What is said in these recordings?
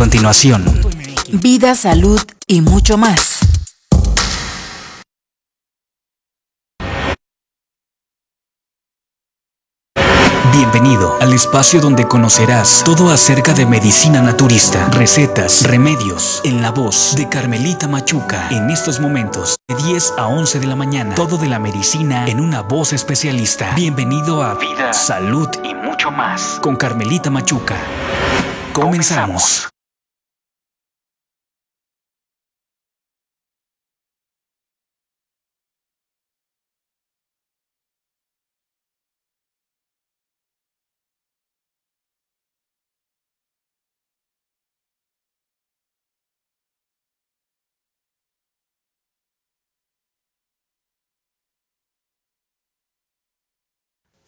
Continuación, Vida, salud y mucho más. bienvenido al espacio donde conocerás todo acerca de medicina naturista, recetas, remedios, en la voz de Carmelita Machuca. En estos momentos, de 10 a 11 de la mañana, todo de la medicina en una voz especialista. Bienvenido a Vida, Salud y mucho más con Carmelita Machuca. Comenzamos.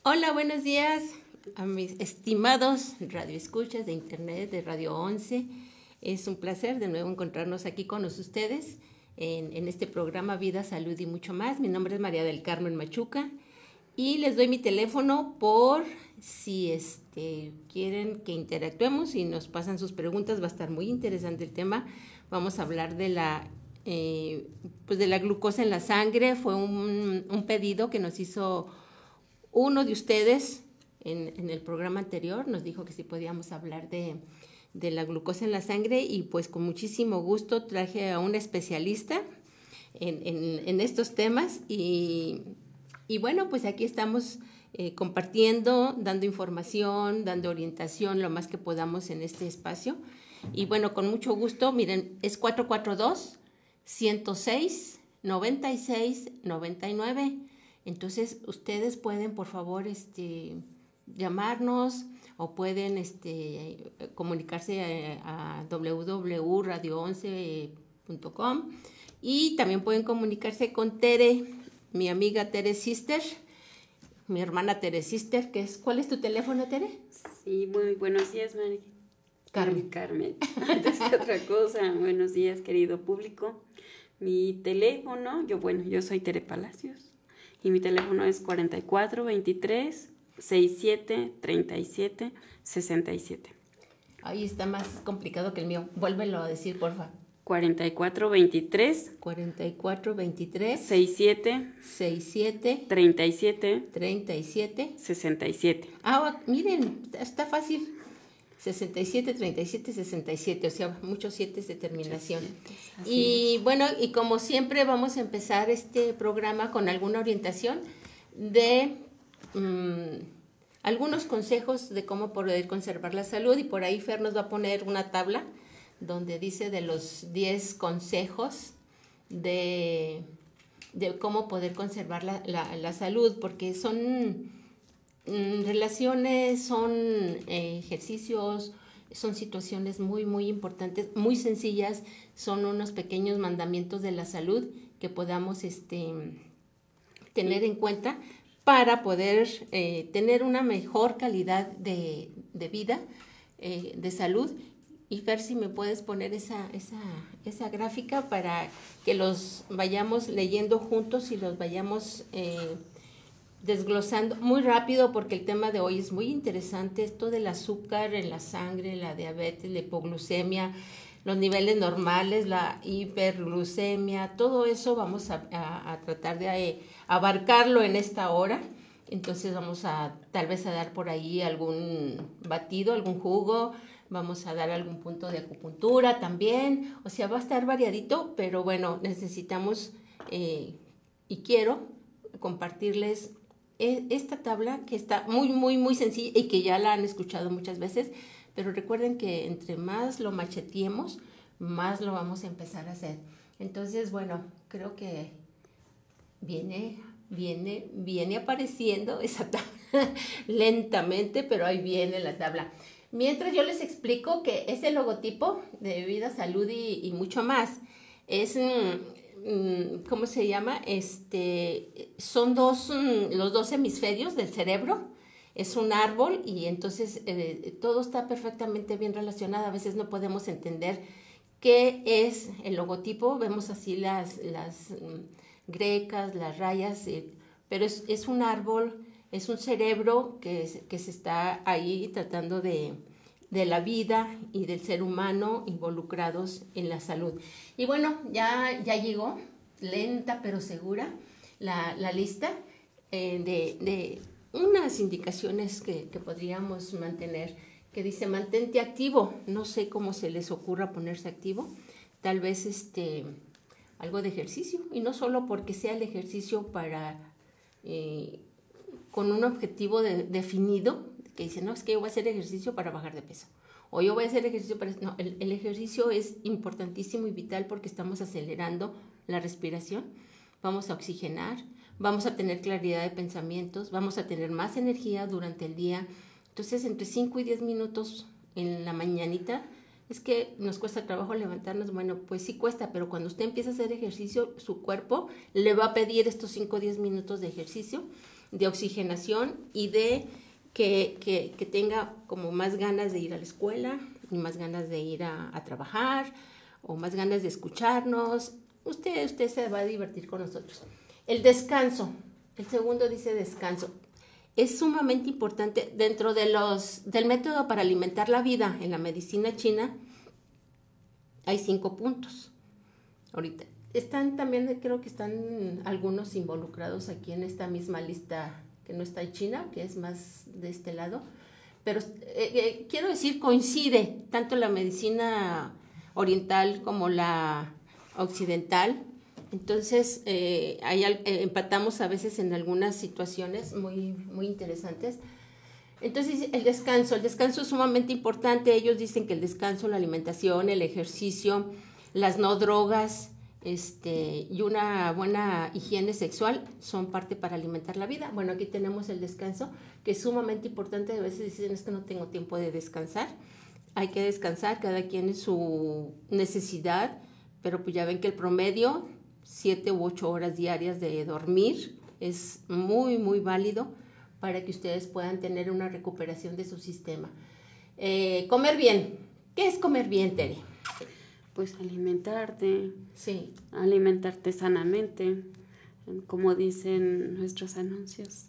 Hola, buenos días a mis estimados radioescuchas de Internet de Radio 11. Es un placer de nuevo encontrarnos aquí con ustedes en, este programa Vida, Salud y mucho más. Mi nombre es María del Carmen Machuca y les doy mi teléfono por si este, quieren que interactuemos y nos pasan sus preguntas. Va a estar muy interesante el tema. Vamos a hablar de la, eh, pues de la glucosa en la sangre. Fue un pedido que nos hizo uno de ustedes en, en, el programa anterior nos dijo que sí podíamos hablar de, la glucosa en la sangre y pues con muchísimo gusto traje a un especialista en, estos temas y, y, bueno, pues aquí estamos eh, compartiendo, dando información, dando orientación lo más que podamos en este espacio. Y bueno, con mucho gusto, miren, es 442 106 96 99 entonces, ustedes pueden, por favor, este, llamarnos o pueden este, comunicarse a, a www.radio11.com y también pueden comunicarse con Tere, mi amiga Tere Sister, mi hermana Tere Sister, que es, ¿cuál es tu teléfono, Tere? Sí, muy buenos días, María. Carmen. Carmen. Antes que otra cosa, buenos días, querido público. Mi teléfono, yo, bueno, yo soy Tere Palacios y mi teléfono es 44 23 67 37 67. Ahí está más complicado que el mío. Vuélvelo a decir, porfa. 44 23 44 23 67 67 37 37 67. Ah, miren, está fácil. 67, 37, 67, o sea, muchos siete de terminación. Y bueno, y como siempre vamos a empezar este programa con alguna orientación de mmm, algunos consejos de cómo poder conservar la salud y por ahí Fer nos va a poner una tabla donde dice de los 10 consejos de, de cómo poder conservar la, la, la salud, porque son relaciones, son eh, ejercicios, son situaciones muy, muy importantes, muy sencillas, son unos pequeños mandamientos de la salud que podamos este, tener en cuenta para poder eh, tener una mejor calidad de, de vida, eh, de salud. Y ver si me puedes poner esa, esa, esa, gráfica para que los vayamos leyendo juntos y los vayamos eh, desglosando muy rápido porque el tema de hoy es muy interesante, esto del azúcar en la sangre, la diabetes, la hipoglucemia, los niveles normales, la hiperglucemia, todo eso vamos a, tratar de eh, abarcarlo en esta hora. Entonces vamos a tal vez a dar por ahí algún batido, algún jugo, vamos a dar algún punto de acupuntura también, o sea, va a estar variadito, pero bueno, necesitamos eh, y quiero compartirles esta tabla que está muy, muy, muy sencilla y que ya la han escuchado muchas veces, pero recuerden que entre más lo macheteemos, más lo vamos a empezar a hacer. Entonces, bueno, creo que viene viene, viene apareciendo esa tabla lentamente, pero ahí viene la tabla. Mientras yo les explico que ese logotipo de vida, salud y, mucho más es, mm, ¿cómo se llama? Este, son dos, mm, los dos hemisferios del cerebro. Es un árbol y entonces eh, todo está perfectamente bien relacionado. A veces no podemos entender qué es el logotipo. Vemos así las, las grecas, las rayas, eh, pero es, un árbol, es un cerebro que, que se está ahí tratando de, de la vida y del ser humano involucrados en la salud. Y bueno, ya, ya llegó, lenta pero segura, la, lista eh, de, de, unas indicaciones que, que, podríamos mantener, que dice mantente activo, no sé cómo se les ocurra ponerse activo, tal vez este algo de ejercicio. Y no solo porque sea el ejercicio para eh, con un objetivo definido que dice no es que yo voy a hacer ejercicio para bajar de peso o yo voy a hacer ejercicio para no el, el ejercicio es importantísimo y vital porque estamos acelerando la respiración. Vamos a oxigenar vamos a tener claridad de pensamientos vamos a tener más energía durante el día. Entonces entre 5 y 10 minutos en la mañanita es que nos cuesta trabajo levantarnos. Bueno, pues sí cuesta, pero cuando usted empieza a hacer ejercicio, su cuerpo le va a pedir estos 5 o 10 minutos de ejercicio, de oxigenación y de que, que, tenga como más ganas de ir a la escuela y más ganas de ir a, a trabajar o más ganas de escucharnos. Usted, usted se va a divertir con nosotros. El descanso. El segundo dice descanso es sumamente importante dentro de los, del método para alimentar la vida en la medicina china. Hay cinco puntos. Ahorita están también, creo que están algunos involucrados aquí en esta misma lista no está en China, que es más de este lado. Pero eh, eh, quiero decir, coincide tanto la medicina oriental como la occidental entonces, eh, eh, empatamos a veces en algunas situaciones muy, muy interesantes. Entonces, el descanso, el descanso es sumamente importante. Ellos dicen que el descanso, la alimentación, el ejercicio, las no drogas este, y una buena higiene sexual son parte para alimentar la vida. Bueno, aquí tenemos el descanso, que es sumamente importante. A veces dicen, es que no tengo tiempo de descansar. Hay que descansar, cada quien en su necesidad, pero pues ya ven que el promedio siete u ocho horas diarias de dormir es muy, muy válido para que ustedes puedan tener una recuperación de su sistema. Eh, comer bien. ¿Qué es comer bien, Tere? Pues alimentarte. Sí. Alimentarte sanamente. Como dicen nuestros anuncios.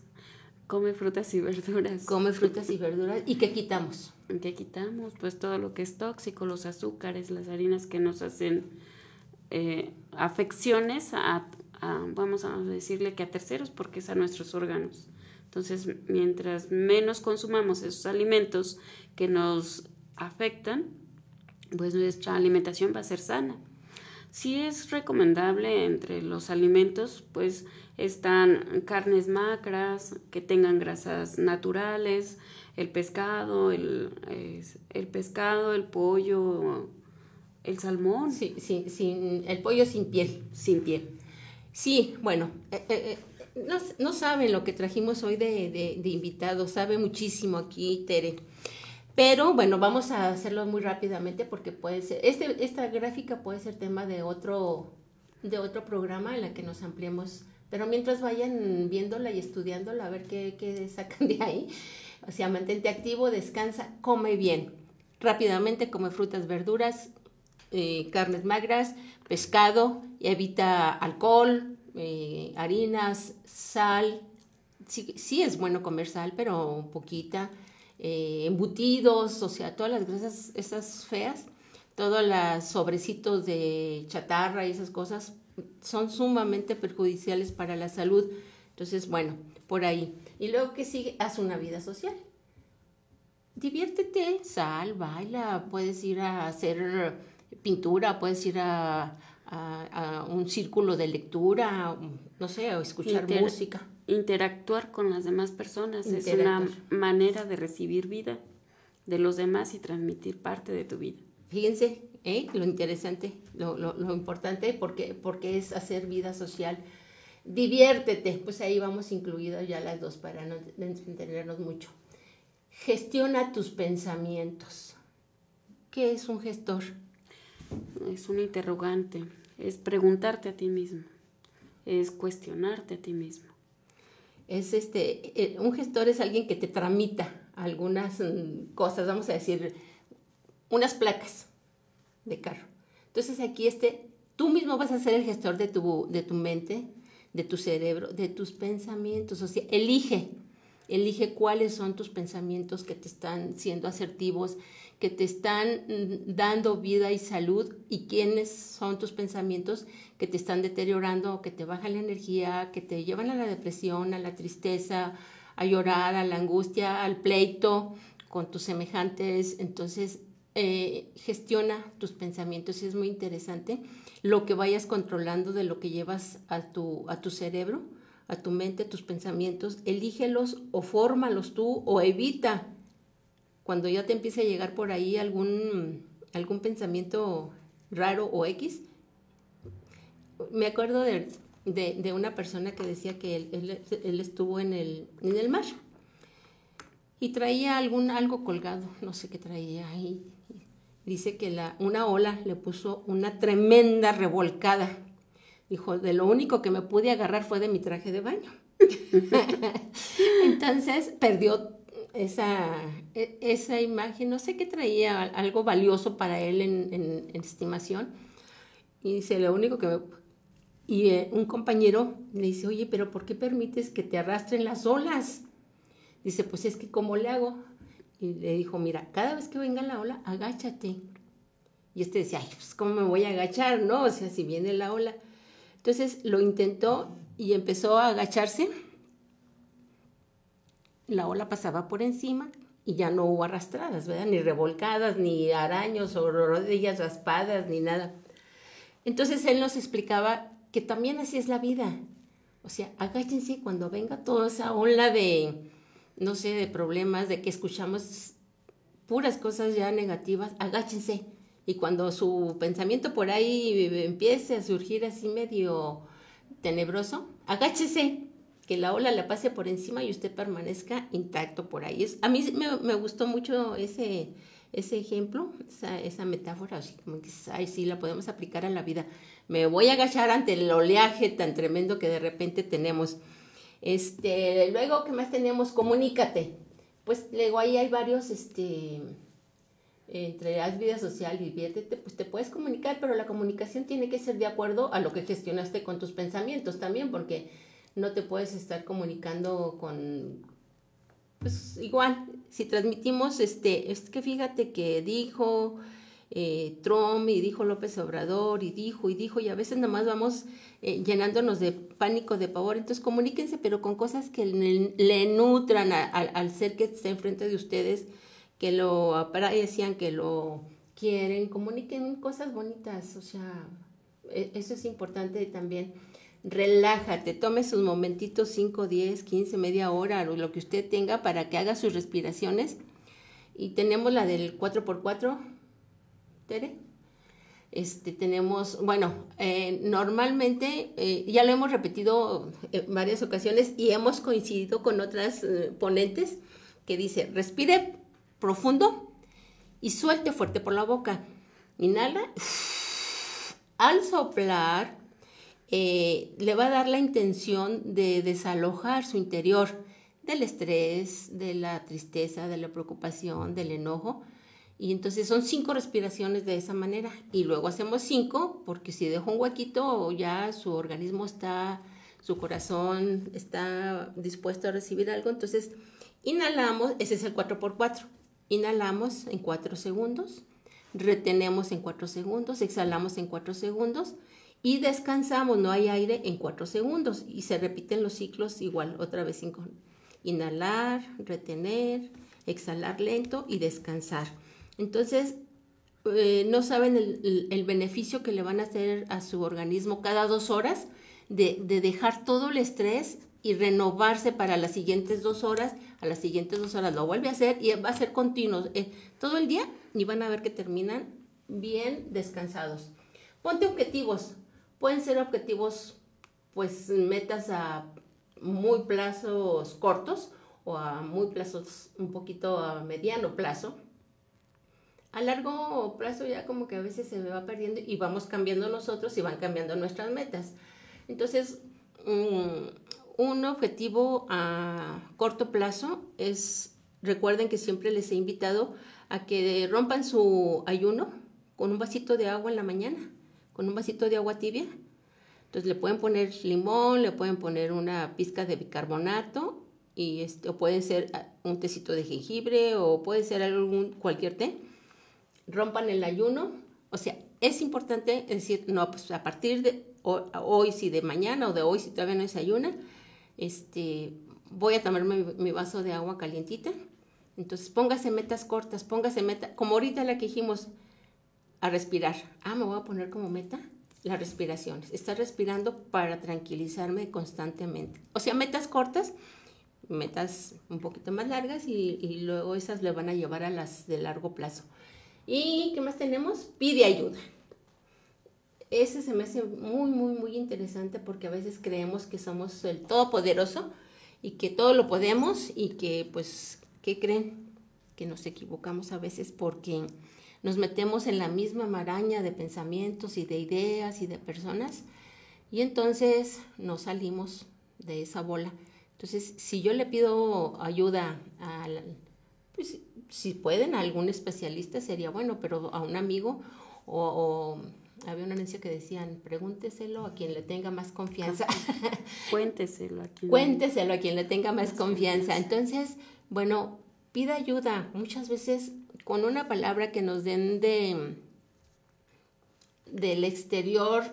Come frutas y verduras. Come frutas y verduras. ¿Y qué quitamos? ¿Qué quitamos? Pues todo lo que es tóxico, los azúcares, las harinas que nos hacen eh, afecciones a, vamos a decirle que a terceros, porque es a nuestros órganos. Entonces, mientras menos consumamos esos alimentos que nos afectan, pues nuestra alimentación va a ser sana. Sí es recomendable entre los alimentos, pues están carnes macras, que tengan grasas naturales, el pescado, el, el pescado, el pollo, el salmón. Sí, sí, sin, el pollo sin piel. Sin piel. Sí, bueno, eh, eh, eh, no, saben lo que trajimos hoy de, de, invitados, sabe muchísimo aquí Tere. Pero bueno, vamos a hacerlo muy rápidamente porque puede ser, este, esta gráfica puede ser tema de otro, de otro programa en la que nos ampliemos. Pero mientras vayan viéndola y estudiándola, a ver qué, qué sacan de ahí. O sea, mantente activo, descansa, come bien. Rápidamente come frutas, verduras, eh, carnes magras, pescado, evita alcohol, eh, harinas, sal. Sí, es bueno comer sal, pero poquita. Eh, embutidos, o sea, todas las grasas esas feas, todos los sobrecitos de chatarra y esas cosas son sumamente perjudiciales para la salud. Entonces, bueno, por ahí. Y luego que sigue, haz una vida social. Diviértete, sal, baila, puedes ir a hacer pintura, puedes ir a, un círculo de lectura, no sé, o escuchar música. Interactuar con las demás personas es una manera de recibir vida de los demás y transmitir parte de tu vida. Fíjense, ¿eh? lo interesante, lo, lo, importante, porque, porque es hacer vida social. Diviértete, pues ahí vamos incluidas ya las dos para no entendernos mucho. Gestiona tus pensamientos. ¿Qué es un gestor? Es un interrogante, es preguntarte a ti mismo, es cuestionarte a ti mismo. Es este, eh, un gestor es alguien que te tramita algunas mm, cosas, vamos a decir, unas placas de carro. Entonces aquí este, tú mismo vas a ser el gestor de tu, de tu mente, de tu cerebro, de tus pensamientos. O sea, elige, elige cuáles son tus pensamientos que te están siendo asertivos, que te están mm, dando vida y salud y quiénes son tus pensamientos que te están deteriorando, que te bajan la energía, que te llevan a la depresión, a la tristeza, a llorar, a la angustia, al pleito con tus semejantes. Entonces, eh, gestiona tus pensamientos y es muy interesante lo que vayas controlando de lo que llevas a tu, a tu cerebro, a tu mente, tus pensamientos, elígelos o fórmalos tú o evita cuando ya te empiece a llegar por ahí algún, algún pensamiento raro o X. Me acuerdo de, de, una persona que decía que él, él, estuvo en el, en el mar y traía algún, algo colgado, no sé qué traía, ahí dice que la, una ola le puso una tremenda revolcada. Dijo, de lo único que me pude agarrar fue de mi traje de baño. Entonces perdió esa, e, esa imagen, no sé qué traía, algo valioso para él en, estimación. Y dice, lo único que me... Y eh, un compañero le dice, oye, pero ¿por qué permites que te arrastren las olas? Dice, pues es que ¿cómo le hago? y le dijo, mira, cada vez que venga la ola, agáchate. Y este decía, ay, pues ¿cómo me voy a agachar? No, o sea, si viene la ola. Entonces lo intentó y empezó a agacharse. La ola pasaba por encima y ya no hubo arrastradas, ¿verdad? Ni revolcadas, ni araños o rodillas raspadas, ni nada. Entonces él nos explicaba que también así es la vida. O sea, agáchense cuando venga toda esa ola de, no sé, de problemas, de que escuchamos puras cosas ya negativas, agáchense. Y cuando su pensamiento por ahí empiece a surgir así medio tenebroso, agáchese, que la ola le pase por encima y usted permanezca intacto por ahí. Es, a mí me, gustó mucho ese, ese ejemplo, esa, esa metáfora, así como que, ay, sí, la podemos aplicar a la vida. Me voy a agachar ante el oleaje tan tremendo que de repente tenemos. Este, luego, ¿qué más tenemos? Comunícate. Pues luego ahí hay varios, este, entre haz vida social diviértete, pues te puedes comunicar, pero la comunicación tiene que ser de acuerdo a lo que gestionaste con tus pensamientos también, porque no te puedes estar comunicando con, pues igual, si transmitimos, este, es que fíjate que dijo, eh, Trump y dijo López Obrador y dijo y dijo y a veces nomás vamos eh, llenándonos de pánico, de pavor. Entonces comuníquense, pero con cosas que le, nutran al ser que está enfrente de ustedes, que lo aprecian, que lo quieren, comuniquen cosas bonitas, o sea, e, eso es importante también. Relájate, tome sus momentitos 5, 10, 15, media hora, lo que usted tenga para que haga sus respiraciones. Y tenemos la del 4x4, Tere. Este, tenemos, bueno, eh, normalmente eh, ya lo hemos repetido en varias ocasiones y hemos coincidido con otras eh, ponentes que dice, respire profundo y suelte fuerte por la boca. Inhala. Al soplar, le va a dar la intención de desalojar su interior del estrés, de la tristeza, de la preocupación, del enojo y entonces son cinco respiraciones de esa manera. Y luego hacemos cinco, porque si dejo un huequito, ya su organismo está, su corazón está dispuesto a recibir algo. Entonces, inhalamos, ese es el 4x4. Inhalamos en 4 segundos, retenemos en 4 segundos, exhalamos en 4 segundos y descansamos, no hay aire en 4 segundos. Y se repiten los ciclos igual, otra vez cinco. Inhalar, retener, exhalar lento y descansar. Entonces, eh, no saben el, beneficio que le van a hacer a su organismo cada dos horas de, dejar todo el estrés y renovarse para las siguientes dos horas. A las siguientes dos horas lo vuelve a hacer y va a ser continuo eh, todo el día y van a ver que terminan bien descansados. Ponte objetivos. Pueden ser objetivos pues metas a muy plazos cortos o a muy plazos un poquito a mediano plazo. A largo plazo ya como que a veces se va perdiendo y vamos cambiando nosotros y van cambiando nuestras metas. Entonces, un objetivo a corto plazo es, recuerden que siempre les he invitado a que rompan su ayuno con un vasito de agua en la mañana, con un vasito de agua tibia. Entonces le pueden poner limón, le pueden poner una pizca de bicarbonato y este, o puede ser ah, un tecito de jengibre o puede ser algún cualquier té. Rompan el ayuno, o sea, es importante decir, no, pues a partir de hoy, si de mañana o de hoy si todavía no desayuna, este, voy a tomarme mi, vaso de agua calientita. Entonces póngase metas cortas, póngase meta, como ahorita la que dijimos, a respirar. Ah, me voy a poner como meta la respiración. Estar respirando para tranquilizarme constantemente. O sea, metas cortas, metas un poquito más largas y, y luego esas le van a llevar a las de largo plazo. ¿Y qué más tenemos? Pide ayuda. Ese se me hace muy, muy, muy interesante porque a veces creemos que somos el todopoderoso y que todo lo podemos y que, pues, ¿qué creen? Que nos equivocamos a veces porque nos metemos en la misma maraña de pensamientos y de ideas y de personas y entonces nos salimos de esa bola. Entonces, si yo le pido ayuda a, pues, si pueden, a algún especialista sería bueno, pero a un amigo o, había una anuncia que decían, pregúnteselo a quien le tenga más confianza. Cuénteselo a quien. Cuénteselo a quien le tenga más confianza. Entonces, bueno, pida ayuda. Muchas veces con una palabra que nos den de del exterior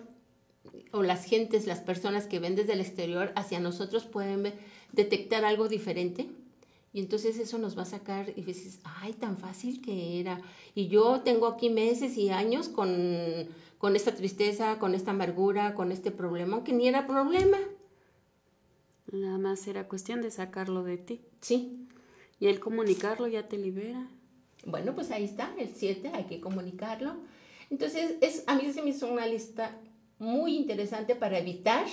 o las gentes, las personas que ven desde el exterior hacia nosotros pueden detectar algo diferente. Y entonces eso nos va a sacar y dices, ay, tan fácil que era. Y yo tengo aquí meses y años con, con esta tristeza, con esta amargura, con este problema, aunque ni era problema. Nada más era cuestión de sacarlo de ti. Sí. Y el comunicarlo ya te libera. Bueno, pues ahí está, el 7, hay que comunicarlo. Entonces, es, a mí se me hizo una lista muy interesante para evitar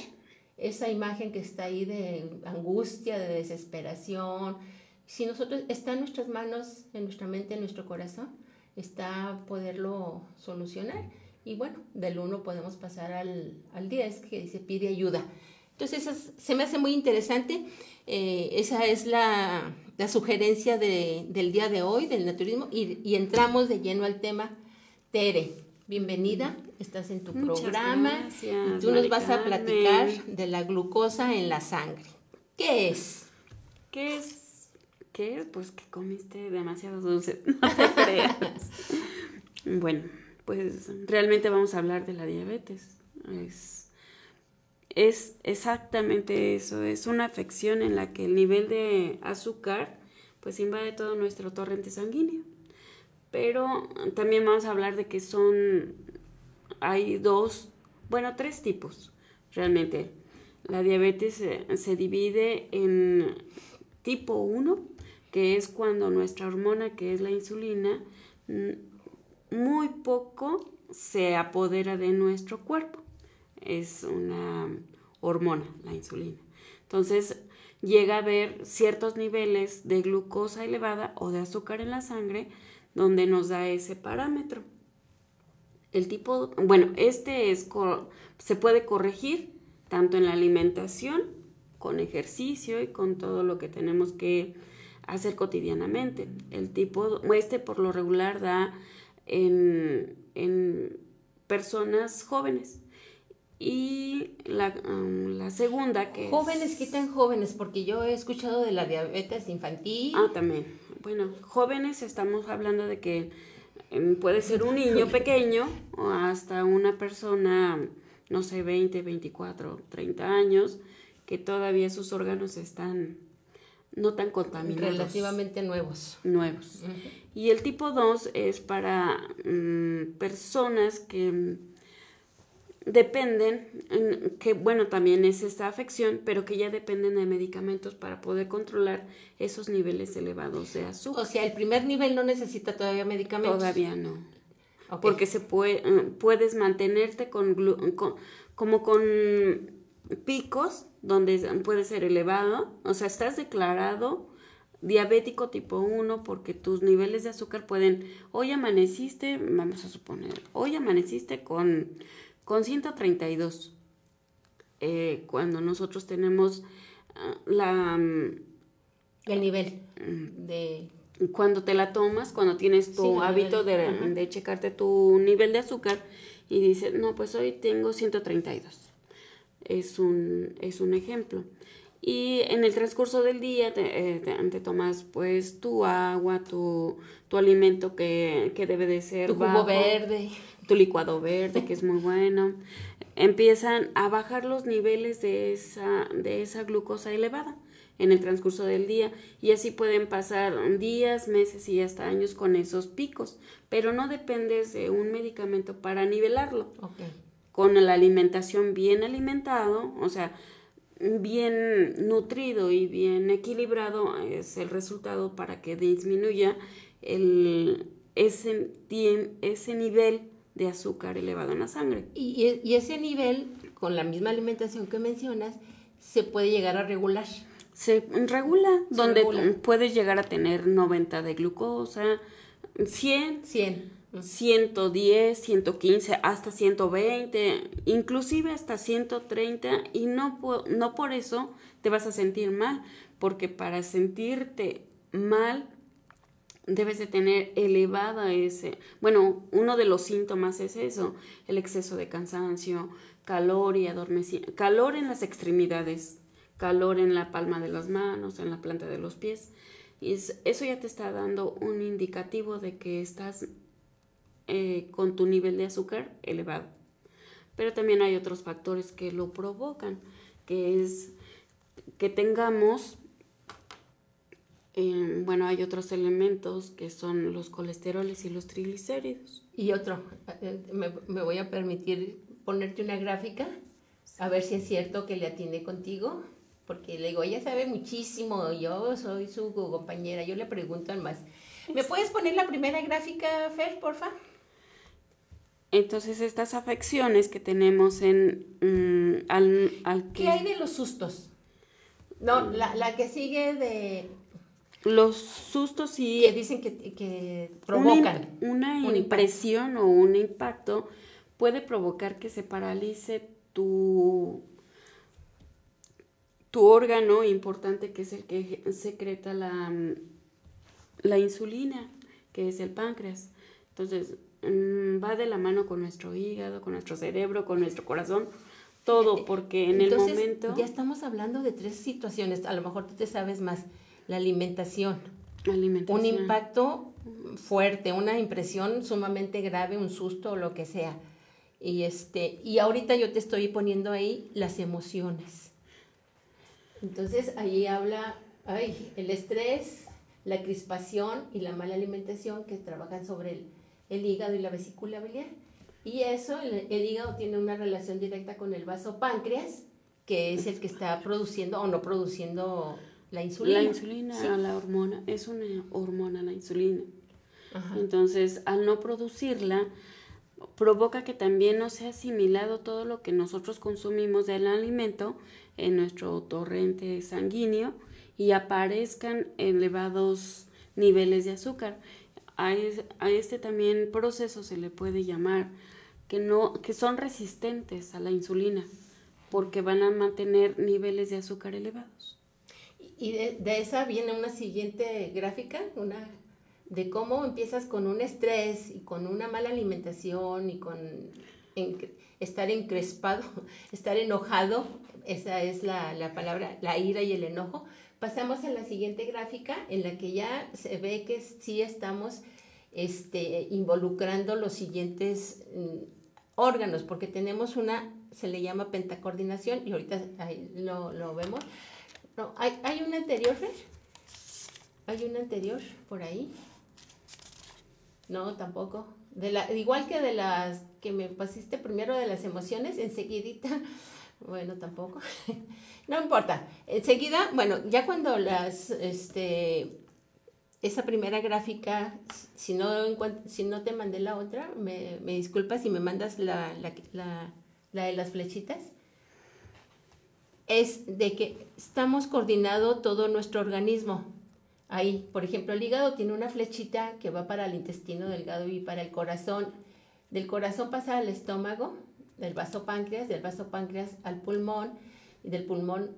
esa imagen que está ahí de angustia, de desesperación. Si nosotros, está en nuestras manos, en nuestra mente, en nuestro corazón, está poderlo solucionar. Y bueno, del 1 podemos pasar al, al 10, que dice pide ayuda. Entonces, se me hace muy interesante. Eh, esa es la, la sugerencia de, del día de hoy, del naturismo, y, y, entramos de lleno al tema. Tere, bienvenida, estás en tu programa y tú nos vas a platicar de la glucosa en la sangre. ¿Qué es? ¿Qué es? ¿Qué? Pues que comiste demasiado dulce, no te creas. bueno, pues realmente vamos a hablar de la diabetes. Es, es exactamente eso, es una afección en la que el nivel de azúcar pues invade todo nuestro torrente sanguíneo. Pero también vamos a hablar de que son, hay dos, bueno, tres tipos realmente. La diabetes se, divide en tipo 1, que es cuando nuestra hormona, que es la insulina, muy poco se apodera de nuestro cuerpo. Es una hormona, la insulina. Entonces, llega a haber ciertos niveles de glucosa elevada o de azúcar en la sangre donde nos da ese parámetro. El tipo, bueno, este es, se puede corregir tanto en la alimentación, con ejercicio y con todo lo que tenemos que hacer cotidianamente. El tipo, este por lo regular da en, en personas jóvenes. Y la, um, la segunda que... Jóvenes, ¿qué tan jóvenes? Porque yo he escuchado de la diabetes infantil. Ah, también. Bueno, jóvenes estamos hablando de que em, puede ser un niño pequeño o hasta una persona, no sé, 20, 24, 30 años, que todavía sus órganos están no tan contaminados. Relativamente nuevos. Nuevos. Y el tipo 2 es para mm, personas que dependen, que bueno, también es esta afección, pero que ya dependen de medicamentos para poder controlar esos niveles elevados de azúcar. O sea, el primer nivel no necesita todavía medicamentos. Todavía no. Porque se puede, puedes mantenerte con, como con picos donde puede ser elevado, o sea, estás declarado diabético tipo 1 porque tus niveles de azúcar pueden, hoy amaneciste, vamos a suponer, hoy amaneciste con, con 132, eh, cuando nosotros tenemos ah, la... Mm, El nivel de... Cuando te la tomas, cuando tienes tu hábito de, de, checarte tu nivel de azúcar y dices, no, pues hoy tengo 132. Es un, es un ejemplo. Y en el transcurso del día te, eh, tomas pues tu agua, tu, tu alimento que, que, debe de ser. Tu jugo verde. Tu licuado verde, que es muy bueno. Empiezan a bajar los niveles de esa, de esa glucosa elevada en el transcurso del día y así pueden pasar días, meses y hasta años con esos picos, pero no dependes de un medicamento para nivelarlo. Con la alimentación bien alimentado, o sea, bien nutrido y bien equilibrado es el resultado para que disminuya el, ese, ese nivel de azúcar elevado en la sangre. Y, y, ese nivel, con la misma alimentación que mencionas, se puede llegar a regular. Se regula, donde puedes llegar a tener 90 de glucosa, 100. 100 110, 115, hasta 120, inclusive hasta 130 y no, no por eso te vas a sentir mal, porque para sentirte mal debes de tener elevada ese, bueno, uno de los síntomas es eso, el exceso de cansancio, calor y adormecimiento, calor en las extremidades, calor en la palma de las manos, en la planta de los pies. Eso ya te está dando un indicativo de que estás eh, con tu nivel de azúcar elevado. Pero también hay otros factores que lo provocan, que es que tengamos, eh, bueno, hay otros elementos que son los colesteroles y los triglicéridos. Y otro, eh, me, me voy a permitir ponerte una gráfica, a ver si es cierto que le atiende contigo, porque le digo, ella sabe muchísimo, yo soy su compañera, yo le pregunto al más. ¿Me puedes poner la primera gráfica, Fer, porfa? Entonces, estas afecciones que tenemos en mm, al, al que... ¿Qué hay de los sustos? No, la, la que sigue de... Los sustos y... Que dicen que, que provocan. Una, impresión o un impacto puede provocar que se paralice tu, tu órgano importante que es el que secreta la, la insulina, que es el páncreas. Entonces, Mm, va de la mano con nuestro hígado, con nuestro cerebro, con nuestro corazón, todo, porque en el momento... Ya estamos hablando de tres situaciones, a lo mejor tú te sabes más, la alimentación, alimentación. un impacto fuerte, una impresión sumamente grave, un susto o lo que sea. Y, este, y ahorita yo te estoy poniendo ahí las emociones. Entonces ahí habla ay, el estrés, la crispación y la mala alimentación que trabajan sobre el, el hígado y la vesícula biliar. Y eso, el, hígado tiene una relación directa con el vaso páncreas, que es el que está produciendo o no produciendo la insulina. La insulina, la hormona, es una hormona la insulina. Entonces, al no producirla, provoca que también no sea asimilado todo lo que nosotros consumimos del alimento en nuestro torrente sanguíneo y aparezcan elevados niveles de azúcar a, este también proceso se le puede llamar que, no, que son resistentes a la insulina porque van a mantener niveles de azúcar elevados. Y de, esa viene una siguiente gráfica, una de cómo empiezas con un estrés y con una mala alimentación y con estar encrespado, estar enojado, esa es la, la palabra, la ira y el enojo, Pasamos a la siguiente gráfica en la que ya se ve que sí estamos este, involucrando los siguientes mm, órganos, porque tenemos una, se le llama pentacoordinación, y ahorita ahí lo, lo vemos. No, ¿hay, ¿Hay una anterior, Fer? ¿Hay una anterior por ahí? No, tampoco. De la, igual que de las que me pasiste primero de las emociones, enseguidita, bueno, tampoco. No importa. Enseguida, bueno, ya cuando las, este, esa primera gráfica, si no, si no te mandé la otra, me, me disculpas si me mandas la, la, la, la de las flechitas. es de que estamos coordinado todo nuestro organismo. Ahí, por ejemplo, el hígado tiene una flechita que va para el intestino delgado y para el corazón. Del corazón pasa al estómago, del vaso páncreas, del vaso páncreas al pulmón y del pulmón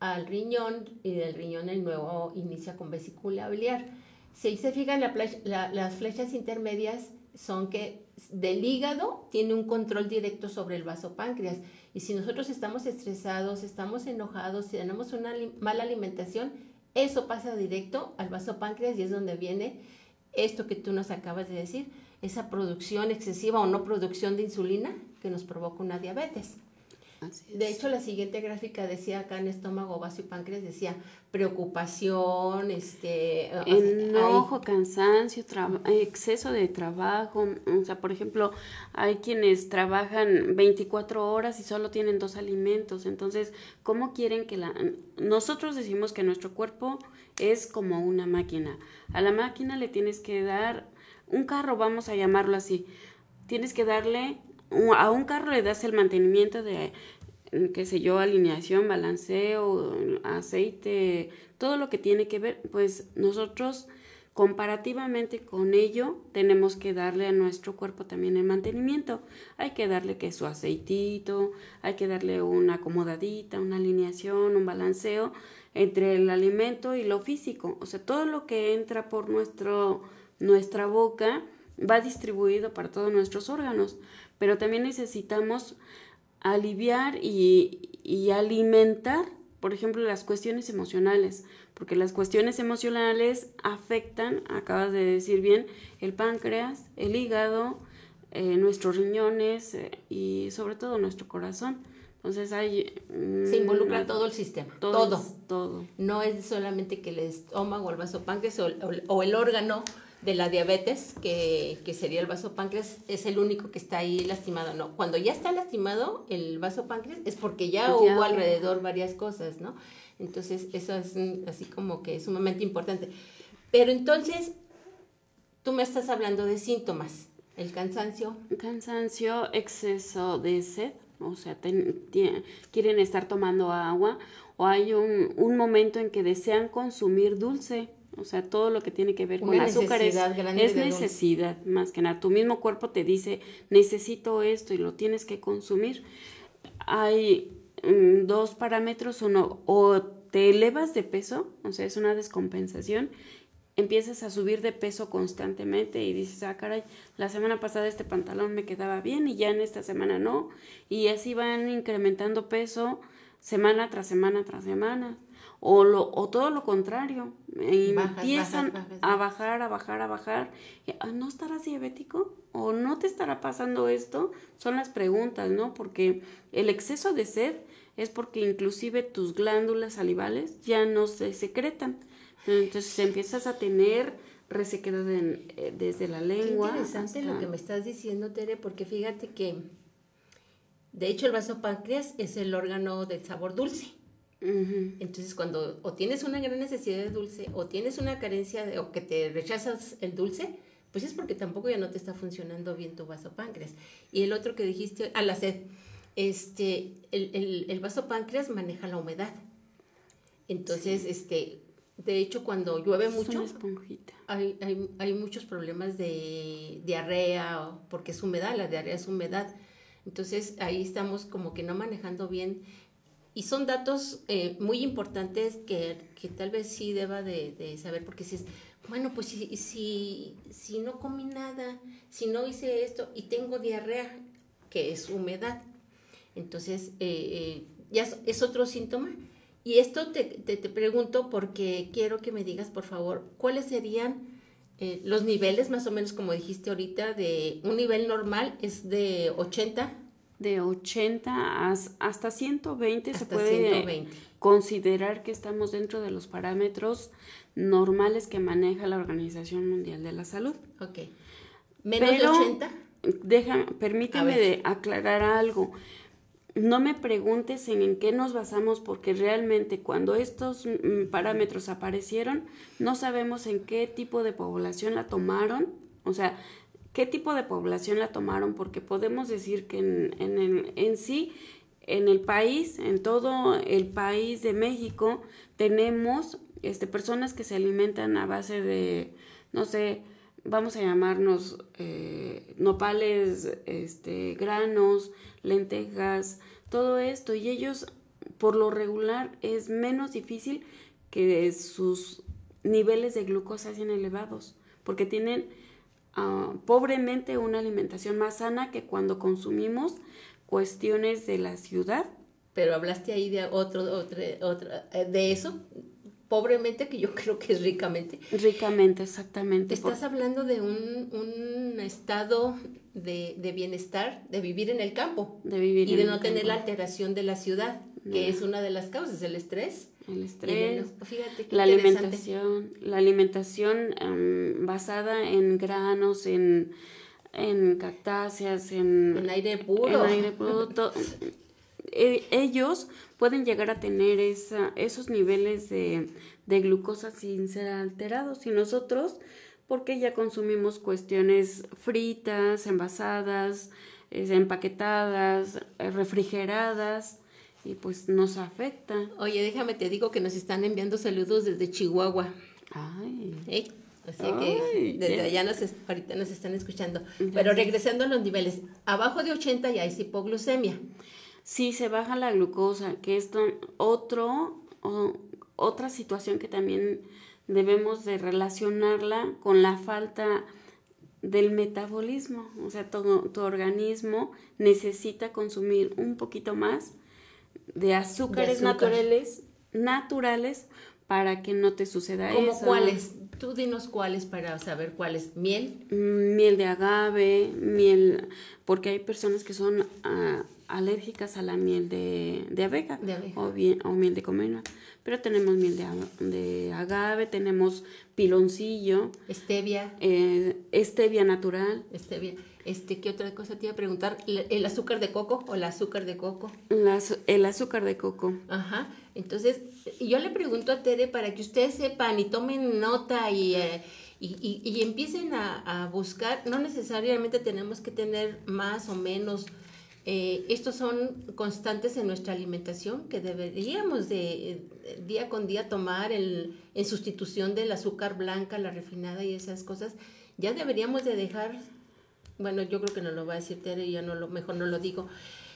al riñón y del riñón el nuevo inicia con vesícula biliar. Si se fijan, las flechas intermedias son que del hígado tiene un control directo sobre el vaso páncreas. Y si nosotros estamos estresados, estamos enojados, si tenemos una mala alimentación, eso pasa directo al vaso páncreas y es donde viene esto que tú nos acabas de decir, esa producción excesiva o no producción de insulina que nos provoca una diabetes. De hecho, la siguiente gráfica decía acá en estómago, vaso y páncreas, decía preocupación, este... Enojo, cansancio, exceso de trabajo. O sea, por ejemplo, hay quienes trabajan 24 horas y solo tienen dos alimentos. Entonces, ¿cómo quieren que la... Nosotros decimos que nuestro cuerpo es como una máquina. A la máquina le tienes que dar un carro, vamos a llamarlo así. Tienes que darle a un carro le das el mantenimiento de, qué sé yo, alineación, balanceo, aceite, todo lo que tiene que ver, pues nosotros comparativamente con ello tenemos que darle a nuestro cuerpo también el mantenimiento. Hay que darle que su aceitito, hay que darle una acomodadita, una alineación, un balanceo entre el alimento y lo físico. O sea, todo lo que entra por nuestro, nuestra boca va distribuido para todos nuestros órganos pero también necesitamos aliviar y, alimentar, por ejemplo, las cuestiones emocionales, porque las cuestiones emocionales afectan, acabas de decir bien, el páncreas, el hígado, eh, nuestros riñones eh, y sobre todo nuestro corazón. Entonces hay... Se involucra todo el sistema, todo, todo. No es solamente que el estómago, el vaso páncreas o el órgano de la diabetes, que, sería el vaso páncreas, es el único que está ahí lastimado. No, cuando ya está lastimado el vaso páncreas es porque ya, hubo alrededor varias cosas, ¿no? Entonces, eso es así como que es sumamente importante. Pero entonces, tú me estás hablando de síntomas. El cansancio. Cansancio, exceso de sed, o sea, quieren estar tomando agua, o hay un, un momento en que desean consumir dulce o sea, todo lo que tiene que ver con azúcar es, es necesidad, más que nada. Tu mismo cuerpo te dice, necesito esto y lo tienes que consumir. Hay mm, dos parámetros, uno, o te elevas de peso, o sea, es una descompensación, empiezas a subir de peso constantemente y dices, ah, caray, la semana pasada este pantalón me quedaba bien y ya en esta semana no, y así van incrementando peso semana tras semana tras semana o, lo, o todo lo contrario, empiezan a bajar, a bajar, a bajar. ¿No estarás diabético? ¿O no te estará pasando esto? Son las preguntas, ¿no? Porque el exceso de sed es porque inclusive tus glándulas salivales ya no se secretan. Entonces empiezas a tener resequedad eh, desde la lengua. Qué interesante lo que me estás diciendo, Tere, porque fíjate que, de hecho, el vasopáncreas es el órgano del sabor dulce. Entonces, cuando o tienes una gran necesidad de dulce o tienes una carencia de, o que te rechazas el dulce, pues es porque tampoco ya no te está funcionando bien tu vaso páncreas. Y el otro que dijiste, a la sed, este, el, el, el vaso páncreas maneja la humedad. Entonces, este, de hecho, cuando llueve mucho, hay, hay, hay, muchos problemas de diarrea, porque es humedad, la diarrea es humedad. Entonces, ahí estamos como que no manejando bien y son datos eh, muy importantes que, tal vez sí deba de, saber, porque si es, bueno, pues si, si, si, no comí nada, si no hice esto y tengo diarrea, que es humedad, entonces eh, eh, ya es, otro síntoma. Y esto te, te, pregunto porque quiero que me digas, por favor, cuáles serían los niveles, más o menos como dijiste ahorita, de un nivel normal es de 80 de 80 hasta 120 se puede considerar que estamos dentro de los parámetros normales que maneja la Organización Mundial de la Salud. Ok. ¿Menos de 80? Deja, permíteme de aclarar algo. No me preguntes en, en qué nos basamos porque realmente cuando estos mm, parámetros aparecieron no sabemos en qué tipo de población la tomaron. O sea, qué tipo de población la tomaron, porque podemos decir que en, en, en sí en el país, en todo el país de México, tenemos este, personas que se alimentan a base de, no sé, vamos a llamarnos eh, nopales, este, granos, lentejas, todo esto. Y ellos, por lo regular, es menos difícil que sus niveles de glucosa sean elevados, porque tienen ah, pobremente una alimentación más sana que cuando consumimos cuestiones de la ciudad. Pero hablaste ahí de otro, otro, otro eh, de eso, pobremente, que yo creo que es ricamente. Ricamente, exactamente. Estás hablando de un, un estado de, de, bienestar, de vivir en el campo. De vivir y de no tener la alteración de la ciudad, que es una de las causas, el estrés. El estrés, fíjate la alimentación, la alimentación um, basada en granos, en, en cactáceas, en, en aire puro. En aire puro e, ellos pueden llegar a tener esa, esos niveles de, de glucosa sin ser alterados. Y nosotros porque ya consumimos cuestiones fritas, envasadas, empaquetadas, eh, refrigeradas y pues nos afecta. Oye, déjame te digo que nos están enviando saludos desde Chihuahua. Ay. ¿Eh? Así que desde allá nos ahorita nos están escuchando. Pero regresando a los niveles, abajo de 80 ya hay hipoglucemia sí se baja la glucosa, que es otro, otra situación que también debemos de relacionarla con la falta del metabolismo. O sea, tu, tu organismo necesita consumir un poquito más de azúcares naturales, naturales para que no te suceda ¿Cómo eso. cuáles? Tú dinos cuáles para saber cuáles. ¿Miel? Mm, miel de agave, miel, porque hay personas que son ah, alérgicas a la miel de, de abeja, O, bien, o miel de comino. Pero tenemos miel de, de agave, tenemos piloncillo. Stevia. Eh, stevia natural. Stevia. Este, ¿Qué otra cosa te iba a preguntar? ¿El azúcar de coco o el azúcar de coco? el azúcar de coco. Ajá. Entonces, yo le pregunto a Tere para que ustedes sepan y tomen nota y, eh, y, y, empiecen a, a buscar. No necesariamente tenemos que tener más o menos eh, estos son constantes en nuestra alimentación que deberíamos de eh, día con día tomar en sustitución del azúcar blanca, la refinada y esas cosas. Ya deberíamos de dejar, bueno, yo creo que no lo va a decir Tere, ya no lo, mejor no lo digo.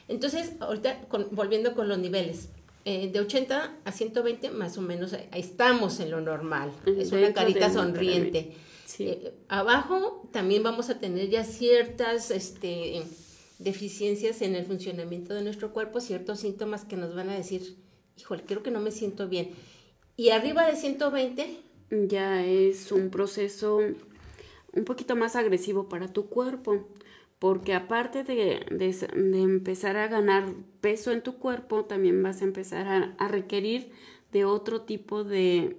Entonces, ahorita volviendo con los niveles, eh, de 80 a 120 más o menos ahí estamos en lo normal. Es una carita sonriente. abajo también vamos a tener ya ciertas, este, deficiencias en el funcionamiento de nuestro cuerpo, ciertos síntomas que nos van a decir, híjole, creo que no me siento bien. Y arriba de 120... Ya es un proceso un poquito más agresivo para tu cuerpo, porque aparte de, de, empezar a ganar peso en tu cuerpo, también vas a empezar a, requerir de otro tipo de...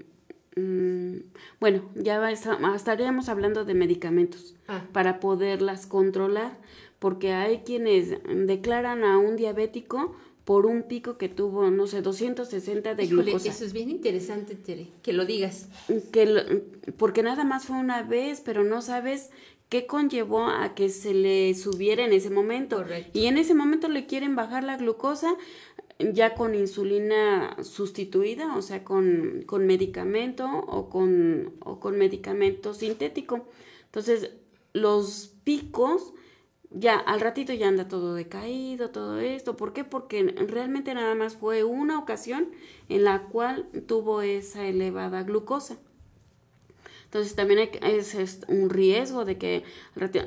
Mm, bueno, ya estaríamos hablando de medicamentos ah. para poderlas controlar porque hay quienes declaran a un diabético por un pico que tuvo, no sé, 260 de glucosa. Eso es bien interesante, Tere, que lo digas. Que porque nada más fue una vez, pero no sabes qué conllevó a que se le subiera en ese momento. Y en ese momento le quieren bajar la glucosa ya con insulina sustituida, o sea, con, con medicamento o con, o con medicamento sintético. Entonces, los picos ya al ratito ya anda todo decaído, todo esto. ¿Por qué? Porque realmente nada más fue una ocasión en la cual tuvo esa elevada glucosa. Entonces también hay, es, un riesgo de que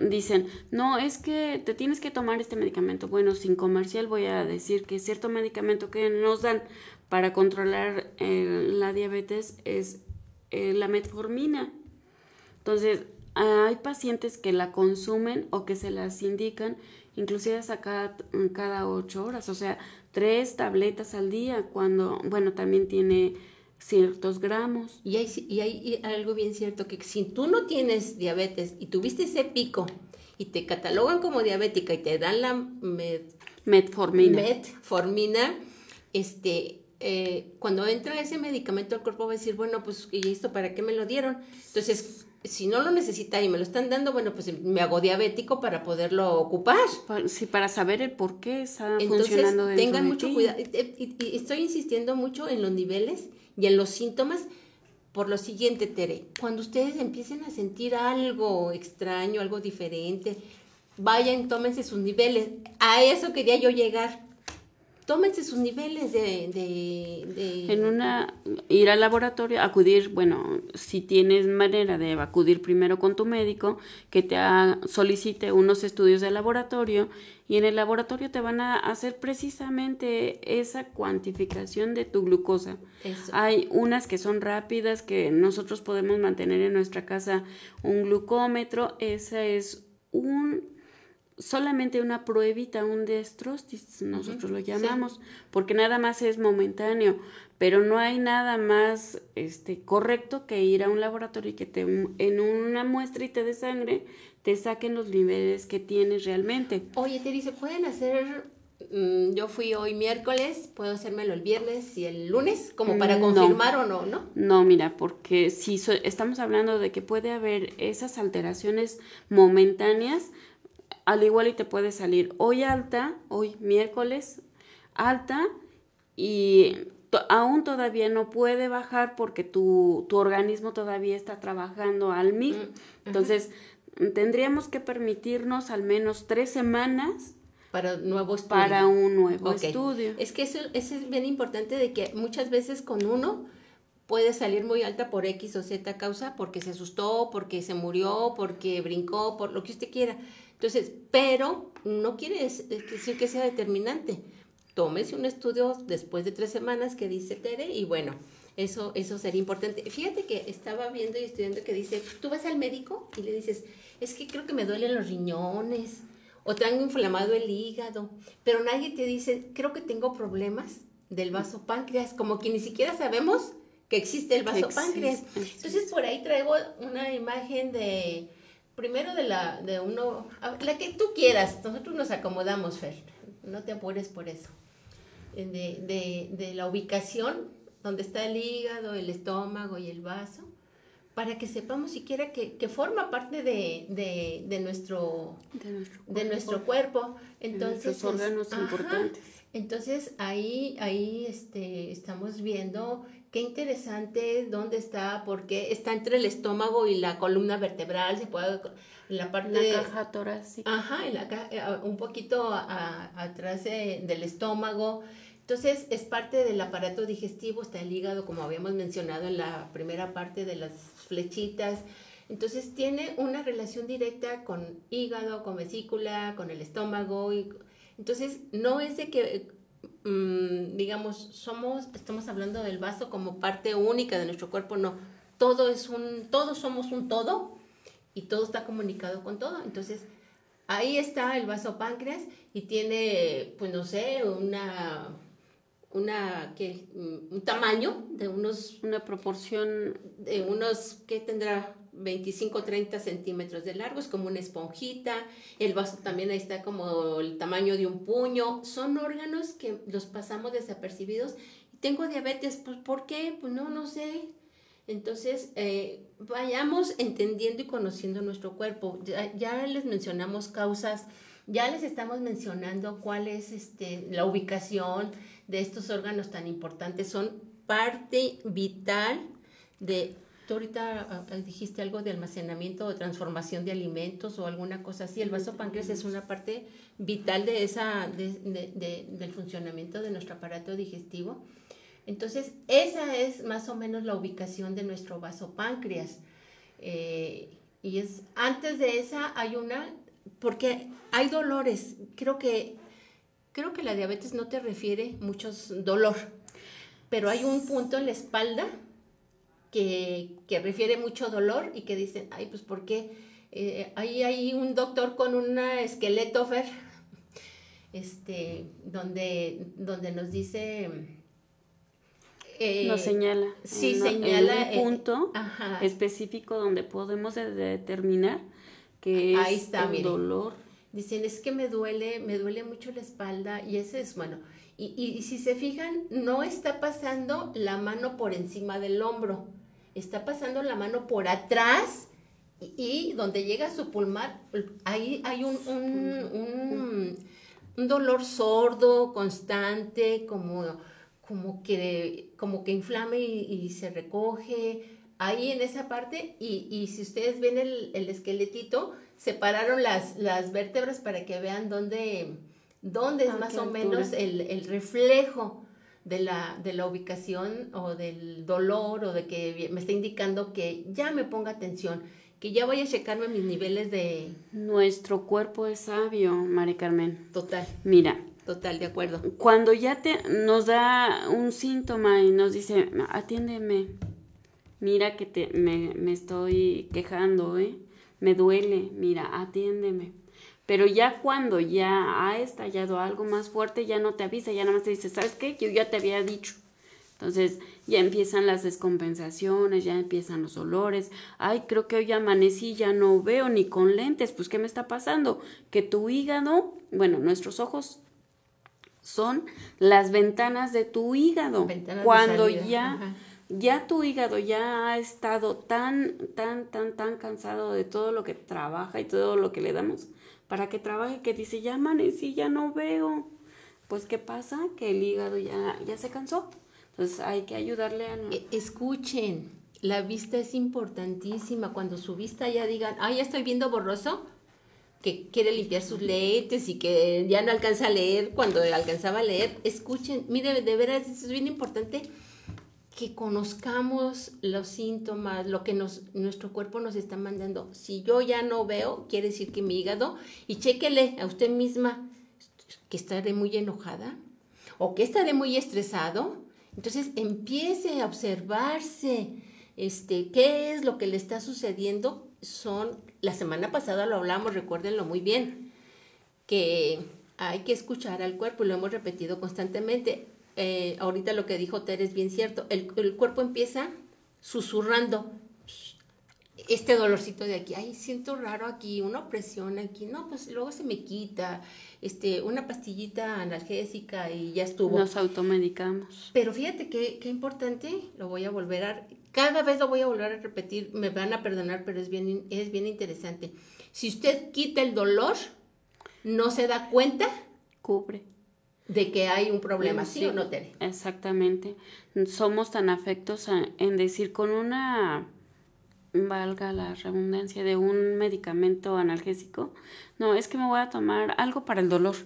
dicen, no, es que te tienes que tomar este medicamento. Bueno, sin comercial voy a decir que cierto medicamento que nos dan para controlar eh, la diabetes es eh, la metformina. Entonces, hay pacientes que la consumen o que se las indican, inclusive hasta cada, cada ocho horas, o sea, tres tabletas al día, cuando, bueno, también tiene ciertos gramos. Y hay, y hay algo bien cierto, que si tú no tienes diabetes y tuviste ese pico y te catalogan como diabética y te dan la metformina, metformina este, eh, cuando entra ese medicamento al cuerpo va a decir, bueno, pues, ¿y esto para qué me lo dieron? Entonces, si no lo necesita y me lo están dando, bueno, pues me hago diabético para poderlo ocupar. Sí, para saber el por qué está Entonces, funcionando tengan de mucho cuidado. Y, y estoy insistiendo mucho en los niveles y en los síntomas por lo siguiente, Tere. Cuando ustedes empiecen a sentir algo extraño, algo diferente, vayan, tómense sus niveles. A eso quería yo llegar. Tómense sus niveles de... de, de- En una, ir al laboratorio, acudir, bueno, si tienes manera de acudir primero con tu médico, que te ha- solicite unos estudios de laboratorio y en el laboratorio te van a hacer precisamente esa cuantificación de tu glucosa. Eso. Hay unas que son rápidas, que nosotros podemos mantener en nuestra casa un glucómetro, esa es un solamente una pruebita, un destrostis, nosotros lo llamamos, porque nada más es momentáneo, pero no hay nada más este correcto que ir a un laboratorio y que te en una muestrita de sangre te saquen los niveles que tienes realmente. Oye, Tere, ¿se pueden hacer... mm, yo fui hoy miércoles, puedo hacérmelo el viernes y el lunes, como para Mm, no. confirmar o no, ¿no? No, mira, porque si so- estamos hablando de que puede haber esas alteraciones momentáneas, al igual y te puede salir hoy alta, hoy miércoles alta y aún todavía no puede bajar porque tu, tu organismo todavía está trabajando al mil. Entonces, tendríamos que permitirnos al menos tres semanas Para nuevo para un nuevo estudio. Es que eso, eso es bien importante de que muchas veces con uno puede salir muy alta por X o Z causa, porque se asustó, porque se murió, porque brincó, por lo que usted quiera. Entonces, pero no quiere decir que sea determinante. Tómese un estudio después de tres semanas que dice Tere y bueno, eso, eso sería importante. Fíjate que estaba viendo y estudiando que dice, tú vas al médico y le dices, es que creo que me duelen los riñones o tengo inflamado el hígado, pero nadie te dice, creo que tengo problemas del vaso páncreas, como que ni siquiera sabemos que existe el vaso existe, páncreas. Entonces por ahí traigo una imagen de, primero de la, de uno, la que tú quieras, nosotros nos acomodamos, Fer, no te apures por eso, de, de, de la ubicación donde está el hígado, el estómago y el vaso, para que sepamos siquiera que, que forma parte de, de, de nuestro De nuestro de nuestro cuerpo. de Entonces, nuestros órganos ajá. importantes. Entonces ahí, ahí este, estamos viendo qué interesante, dónde está, porque está entre el estómago y la columna vertebral, se puede, en la parte La de- caja torácica. Ajá, en la eh, un poquito a- a- atrás de- del estómago. Entonces, es parte del aparato digestivo, está el hígado, como habíamos mencionado en la primera parte de las flechitas. Entonces, tiene una relación directa con hígado, con vesícula, con el estómago. Y, entonces, no es de que, mm, digamos, somos, estamos hablando del vaso como parte única de nuestro cuerpo, no. Todo es un, todos somos un todo y todo está comunicado con todo. Entonces, ahí está el vaso páncreas y tiene, pues no sé, una, una. Mm, un tamaño de unos, Una proporción de unos, ¿qué tendrá? 25 30 centímetros de largo, es como una esponjita, el vaso también ahí está como el tamaño de un puño, son órganos que los pasamos desapercibidos. Tengo diabetes, pues ¿por qué? Pues no, no sé, entonces, eh, vayamos entendiendo y conociendo nuestro cuerpo. Ya, ya les mencionamos causas, ya les estamos mencionando cuál es este, la ubicación de estos órganos tan importantes. Son parte vital de... Tú ahorita ah, dijiste algo de almacenamiento o transformación de alimentos o alguna cosa así. El vaso páncreas es una parte vital de esa, de- de- de- del funcionamiento de nuestro aparato digestivo. Entonces, esa es más o menos la ubicación de nuestro vaso páncreas. Eh, y es, antes de esa hay una, porque hay dolores. Creo que, creo que la diabetes no te refiere muchos dolor, pero hay un punto en la espalda que, que refiere mucho dolor y que dicen, ay, pues, ¿por qué? Eh, ahí hay un doctor con un esqueleto, Fer, este, donde, donde nos dice... eh, nos señala. sí, en señala, en eh, un punto específico donde podemos de- determinar que es Ahí está, el dolor. Dicen, es que me duele, me duele mucho la espalda y ese es, bueno, y, y- y si se fijan, no está pasando la mano por encima del hombro, está pasando la mano por atrás y, donde llega su pulmón, ahí hay un, un, un, dolor sordo, constante, como, como, que, como que inflame y, se recoge. Ahí en esa parte, y, y si ustedes ven el, el, esqueletito, separaron las, las vértebras para que vean dónde, dónde es más o menos el, el reflejo de la, de la ubicación o del dolor o de que me está indicando que ya me ponga atención, que ya vaya a checarme mis niveles de... Nuestro cuerpo es sabio, Mari Carmen. Total. Mira. Total, de acuerdo. Cuando ya te, nos da un síntoma y nos dice, atiéndeme, mira que te, me, me estoy quejando, ¿eh? Me duele, mira, atiéndeme. Pero ya cuando ya ha estallado algo más fuerte, ya no te avisa, ya nada más te dice, ¿sabes qué? Yo ya te había dicho. Entonces ya empiezan las descompensaciones, ya empiezan los olores. Ay, creo que hoy amanecí, ya no veo ni con lentes. Pues, ¿qué me está pasando? Que tu hígado, bueno, nuestros ojos son las ventanas de tu hígado. Cuando ya, ya tu hígado ya ha estado tan, tan, tan, tan cansado de todo lo que trabaja y todo lo que le damos, para que trabaje, que dice, ya amanecí, ya no veo. Pues, ¿qué pasa? Que el hígado ya, ya se cansó. Entonces, hay que ayudarle a... E, escuchen, la vista es importantísima. Cuando su vista ya digan, ah, ya estoy viendo borroso, que quiere limpiar sus lentes y que ya no alcanza a leer cuando alcanzaba a leer, escuchen, mire, de veras, es bien importante que conozcamos los síntomas, lo que nuestro cuerpo nos está mandando. Si yo ya no veo, quiere decir que mi hígado, y chéquele a usted misma que estaré muy enojada o que estaré muy estresado. Entonces empiece a observarse este, qué es lo que le está sucediendo. Son, la semana pasada lo hablamos, recuérdenlo muy bien, que hay que escuchar al cuerpo lo hemos repetido constantemente eh, ahorita lo que dijo Tere es bien cierto, el, cuerpo empieza susurrando este dolorcito de aquí, ay, siento raro aquí, una opresión aquí, no, pues luego se me quita, este, una pastillita analgésica y ya estuvo. Nos automedicamos. Pero fíjate qué, qué importante, lo voy a volver a, cada vez lo voy a volver a repetir, me van a perdonar, pero es bien, es bien interesante. Si usted quita el dolor, no se da cuenta. Cubre de que hay un problema, ¿sí, o no, Tere? Exactamente. Somos tan afectos en decir con una, valga la redundancia, de un medicamento analgésico, no, es que me voy a tomar algo para el dolor.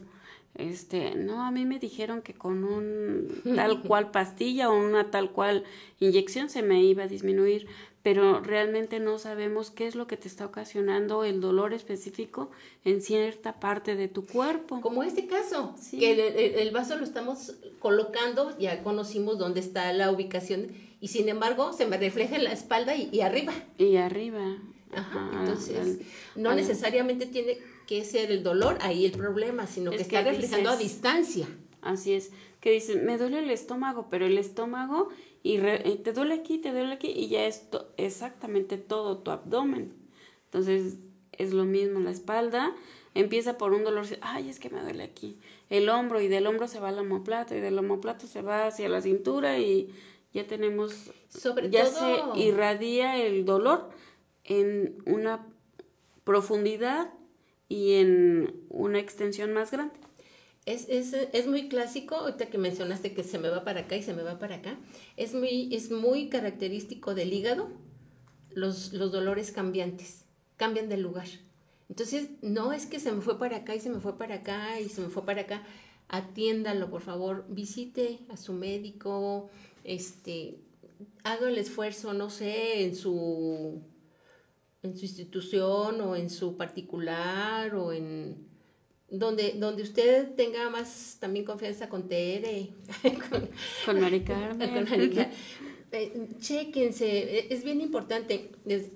Este, no, a mí me dijeron que con un tal cual pastilla o una tal cual inyección se me iba a disminuir, pero realmente no sabemos qué es lo que te está ocasionando el dolor específico en cierta parte de tu cuerpo. Como este caso, que el, vaso lo estamos colocando, ya conocimos dónde está la ubicación y sin embargo se me refleja en la espalda y, arriba. Y arriba. Ajá, entonces, no necesariamente tiene que ser el dolor ahí el problema, sino que, está reflejando a distancia. Así es, que dicen, me duele el estómago, pero el estómago y, te duele aquí, te duele aquí y ya es exactamente todo tu abdomen. Entonces es lo mismo, la espalda empieza por un dolor, ay, es que me duele aquí, el hombro y del hombro se va al omoplato y del omoplato se va hacia la cintura y ya tenemos, Sobre ya se irradia el dolor en una profundidad y en una extensión más grande. Es, es, es, muy clásico, ahorita que mencionaste que se me va para acá y se me va para acá, es muy, es muy característico del hígado los, los dolores cambiantes, cambian de lugar. Entonces, no es que se me fue para acá y se me fue para acá y se me fue para acá, atiéndalo, por favor, visite a su médico, este, haga el esfuerzo, no sé, en su, en su institución o en su particular o en donde, donde usted tenga más también confianza con Tere, con, con Mari Carmen. Eh, chéquense, es bien importante, les,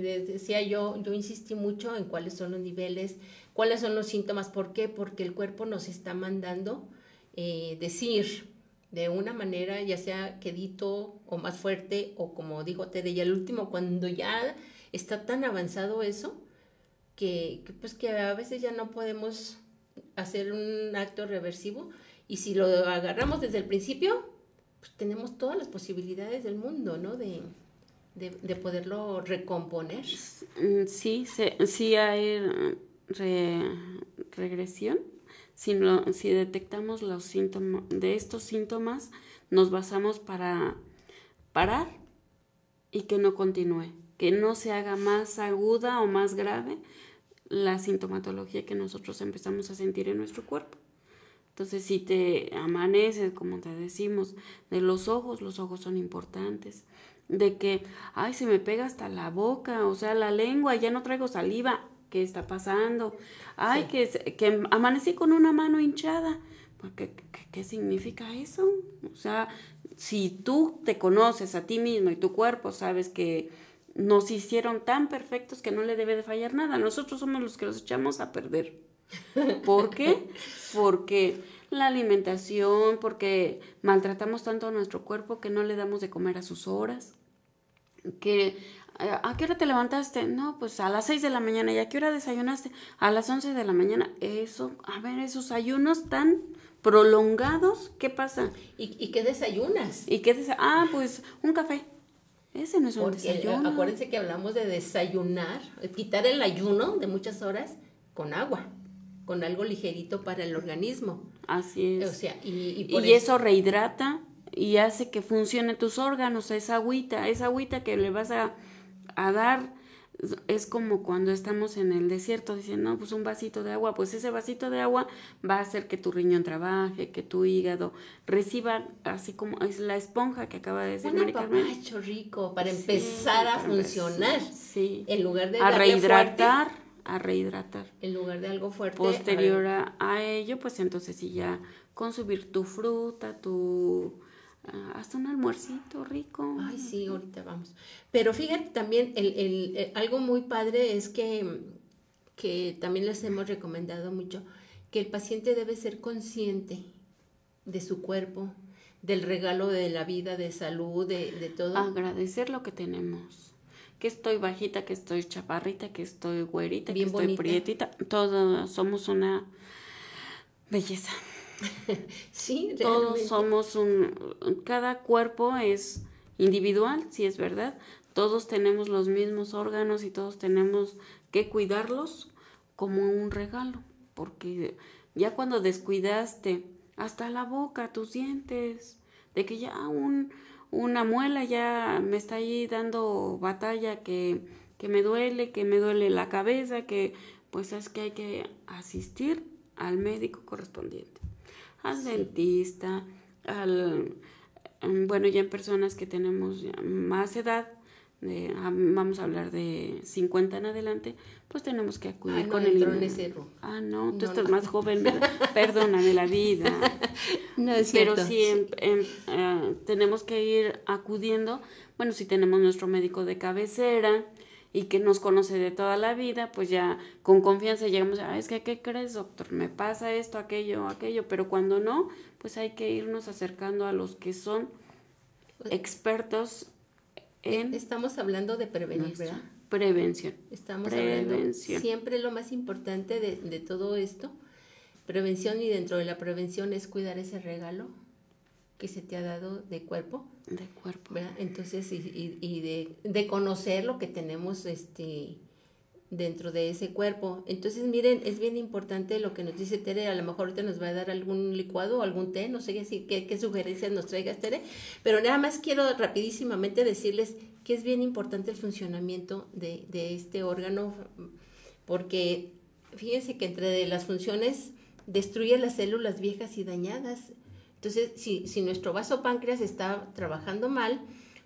decía yo, yo insistí mucho en cuáles son los niveles, cuáles son los síntomas, ¿por qué? Porque el cuerpo nos está mandando eh, decir de una manera, ya sea quedito o más fuerte, o como dijo Tere, y al último, cuando ya está tan avanzado eso, que, pues que a veces ya no podemos hacer un acto reversivo y si lo agarramos desde el principio, pues tenemos todas las posibilidades del mundo, ¿no? De, de, de poderlo recomponer. Mm, Sí, se- sí hay re- regresión. Si, si detectamos los síntomas de estos síntomas, nos basamos para parar y que no continúe, que no se haga más aguda o más grave la sintomatología que nosotros empezamos a sentir en nuestro cuerpo. Entonces, si te amanece, como te decimos, de los ojos, los ojos son importantes. De que, ay, se me pega hasta la boca, o sea, la lengua, ya no traigo saliva, ¿qué está pasando? Ay, que, se- que amanecí con una mano hinchada. Pues, ¿Qué, qué, qué significa eso? O sea, si tú te conoces a ti mismo y tu cuerpo, sabes que nos hicieron tan perfectos que no le debe de fallar nada. Nosotros somos los que los echamos a perder. ¿Por qué? Porque la alimentación, porque maltratamos tanto a nuestro cuerpo que no le damos de comer a sus horas. Que, eh, ¿A qué hora te levantaste? No, pues a las 6 de la mañana. ¿Y a qué hora desayunaste? A las 11 de la mañana. Eso, a ver, esos ayunos tan prolongados, ¿qué pasa? ¿Y, y qué desayunas? ¿Y qué dice? Ah, pues un café. Ese no es un eh, desayuno. acuérdense que hablamos de desayunar, eh, quitar el ayuno de muchas horas con agua, con algo ligerito para el organismo. Así es. O sea, y, y eso rehidrata y hace que funcionen tus órganos, esa agüita, esa agüita que le vas a, a dar. Es- como cuando estamos en el desierto, dicen, no, pues un vasito de agua, pues ese vasito de agua va a hacer que tu riñón trabaje, que tu hígado reciba, así como es la esponja que acaba de decir un apapacho rico para Sí, empezar a para funcionar. Sí. En lugar de a darle rehidratar, a rehidratar. en lugar de algo fuerte. Posterior a- a, ello, pues entonces sí ya consumir tu fruta, tu hasta un almuercito rico. Ay, sí, ahorita vamos. Pero fíjate también, el, el- el- algo muy padre es que, que también les hemos recomendado mucho, que el paciente debe ser consciente de su cuerpo, del regalo de la vida, de salud, de, de todo. Agradecer lo que tenemos. Que estoy bajita, que estoy chaparrita, que estoy güerita, Bien que estoy prietita. Todos somos una belleza. sí, Todos realmente. somos un... Cada cuerpo es individual, sí es verdad. Todos tenemos los mismos órganos y todos tenemos que cuidarlos como un regalo. Porque ya cuando descuidaste hasta la boca, tus dientes, de que ya un, una muela ya me está ahí dando batalla, que, que me duele, que me duele la cabeza, que pues es que hay que asistir al médico correspondiente al dentista, al mm, bueno, ya en personas que tenemos más edad, de- ah, vamos a hablar de 50 en adelante, pues tenemos que acudir Ay, no con el en ese Ah, no, tú No, estás no. más joven, perdóname la vida. No es Pero cierto. sí em- em, eh, tenemos que ir acudiendo, bueno, si tenemos nuestro médico de cabecera y que nos conoce de toda la vida, pues ya con confianza llegamos, a, "Ah, es que, ¿qué crees, doctor? Me pasa esto, aquello, aquello, pero cuando no, pues hay que irnos acercando a los que son expertos en Estamos hablando de prevenir, ¿verdad? prevención. Estamos hablando Prevención. siempre lo más importante de, de todo esto, prevención y dentro de la prevención es cuidar ese regalo que se te ha dado de cuerpo, de cuerpo. ¿verdad? Entonces, y, y- y de, de conocer lo que tenemos este dentro de ese cuerpo. Entonces, miren, es bien importante lo que nos dice Tere, a lo mejor ahorita nos va a dar algún licuado o algún té, no sé qué, si- qué, qué sugerencias nos traigas, Tere, pero nada más quiero rapidísimamente decirles que es bien importante el funcionamiento de, de este órgano, porque fíjense que entre las funciones destruye las células viejas y dañadas. Entonces, si, si nuestro vaso páncreas está trabajando mal,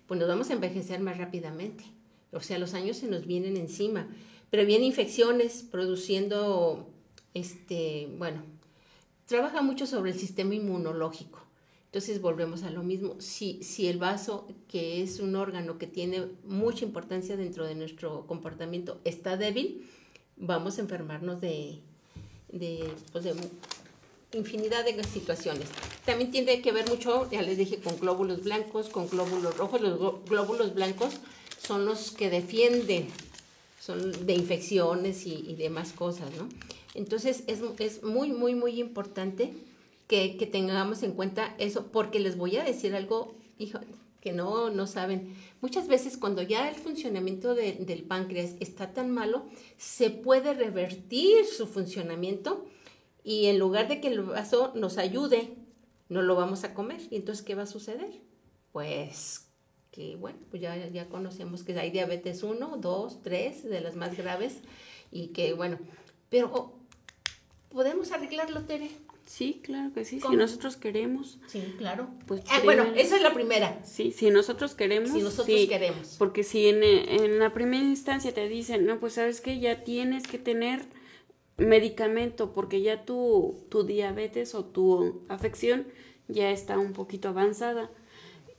pues nos vamos a envejecer más rápidamente. O sea, los años se nos vienen encima. Previene infecciones, produciendo, este, bueno, trabaja mucho sobre el sistema inmunológico. Entonces volvemos a lo mismo. Si, si el vaso, que es un órgano que tiene mucha importancia dentro de nuestro comportamiento, está débil, vamos a enfermarnos de, de, pues de infinidad de situaciones. También tiene que ver mucho, ya les dije, con glóbulos blancos, con glóbulos rojos. Los gló- glóbulos blancos son los que defienden, son de infecciones y, y demás cosas, ¿no? Entonces es, es muy, muy, muy importante que, que tengamos en cuenta eso, porque les voy a decir algo, hijo, que no, no saben. Muchas veces cuando ya el funcionamiento de- del páncreas está tan malo, se puede revertir su funcionamiento y en lugar de que el vaso nos ayude, no lo vamos a comer. ¿Y entonces qué va a suceder? Pues que bueno, pues ya, ya conocemos que hay diabetes 1, 2, 3, de las más graves, y que bueno, pero oh, ¿podemos arreglarlo, Tere? Sí, claro que sí. ¿Cómo? Si nosotros queremos, Sí, claro. Pues Ah, bueno, esa es la primera. sí, si nosotros queremos. Si nosotros sí. queremos. Porque si en, en la primera instancia te dicen, no, pues sabes que ya tienes que tener medicamento porque ya tu, tu diabetes o tu afección ya está un poquito avanzada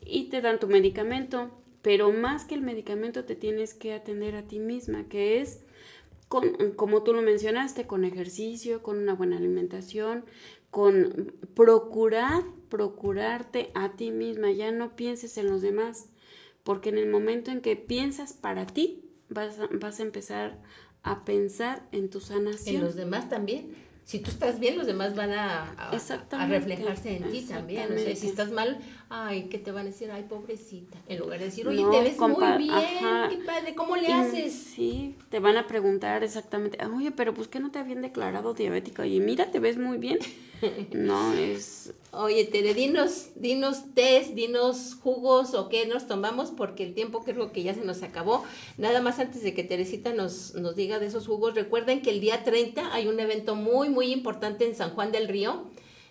y te dan tu medicamento, pero más que el medicamento te tienes que atender a ti misma, que es con, como tú lo mencionaste, con ejercicio, con una buena alimentación, con procurar, procurarte a ti misma, ya no pienses en los demás, porque en el momento en que piensas para ti, vas vas a empezar a pensar en tu sanación. En los demás también. Si tú estás bien, los demás van a, a- a reflejarse en ti también. O sea, si estás mal, ay, ¿qué te van a decir? Ay, pobrecita. En lugar de decir, oye, No, te ves muy bien, ajá. qué padre, ¿cómo le Y haces? Sí, te van a preguntar exactamente, oye, pero pues que no te habían declarado diabética, oye, mira, te ves muy bien. No, es, Oye, Tere, dinos, dinos test, dinos jugos o qué nos tomamos, porque el tiempo creo que ya se nos acabó. Nada más antes de que Teresita nos, nos diga de esos jugos, recuerden que el día 30 hay un evento muy, muy importante en San Juan del Río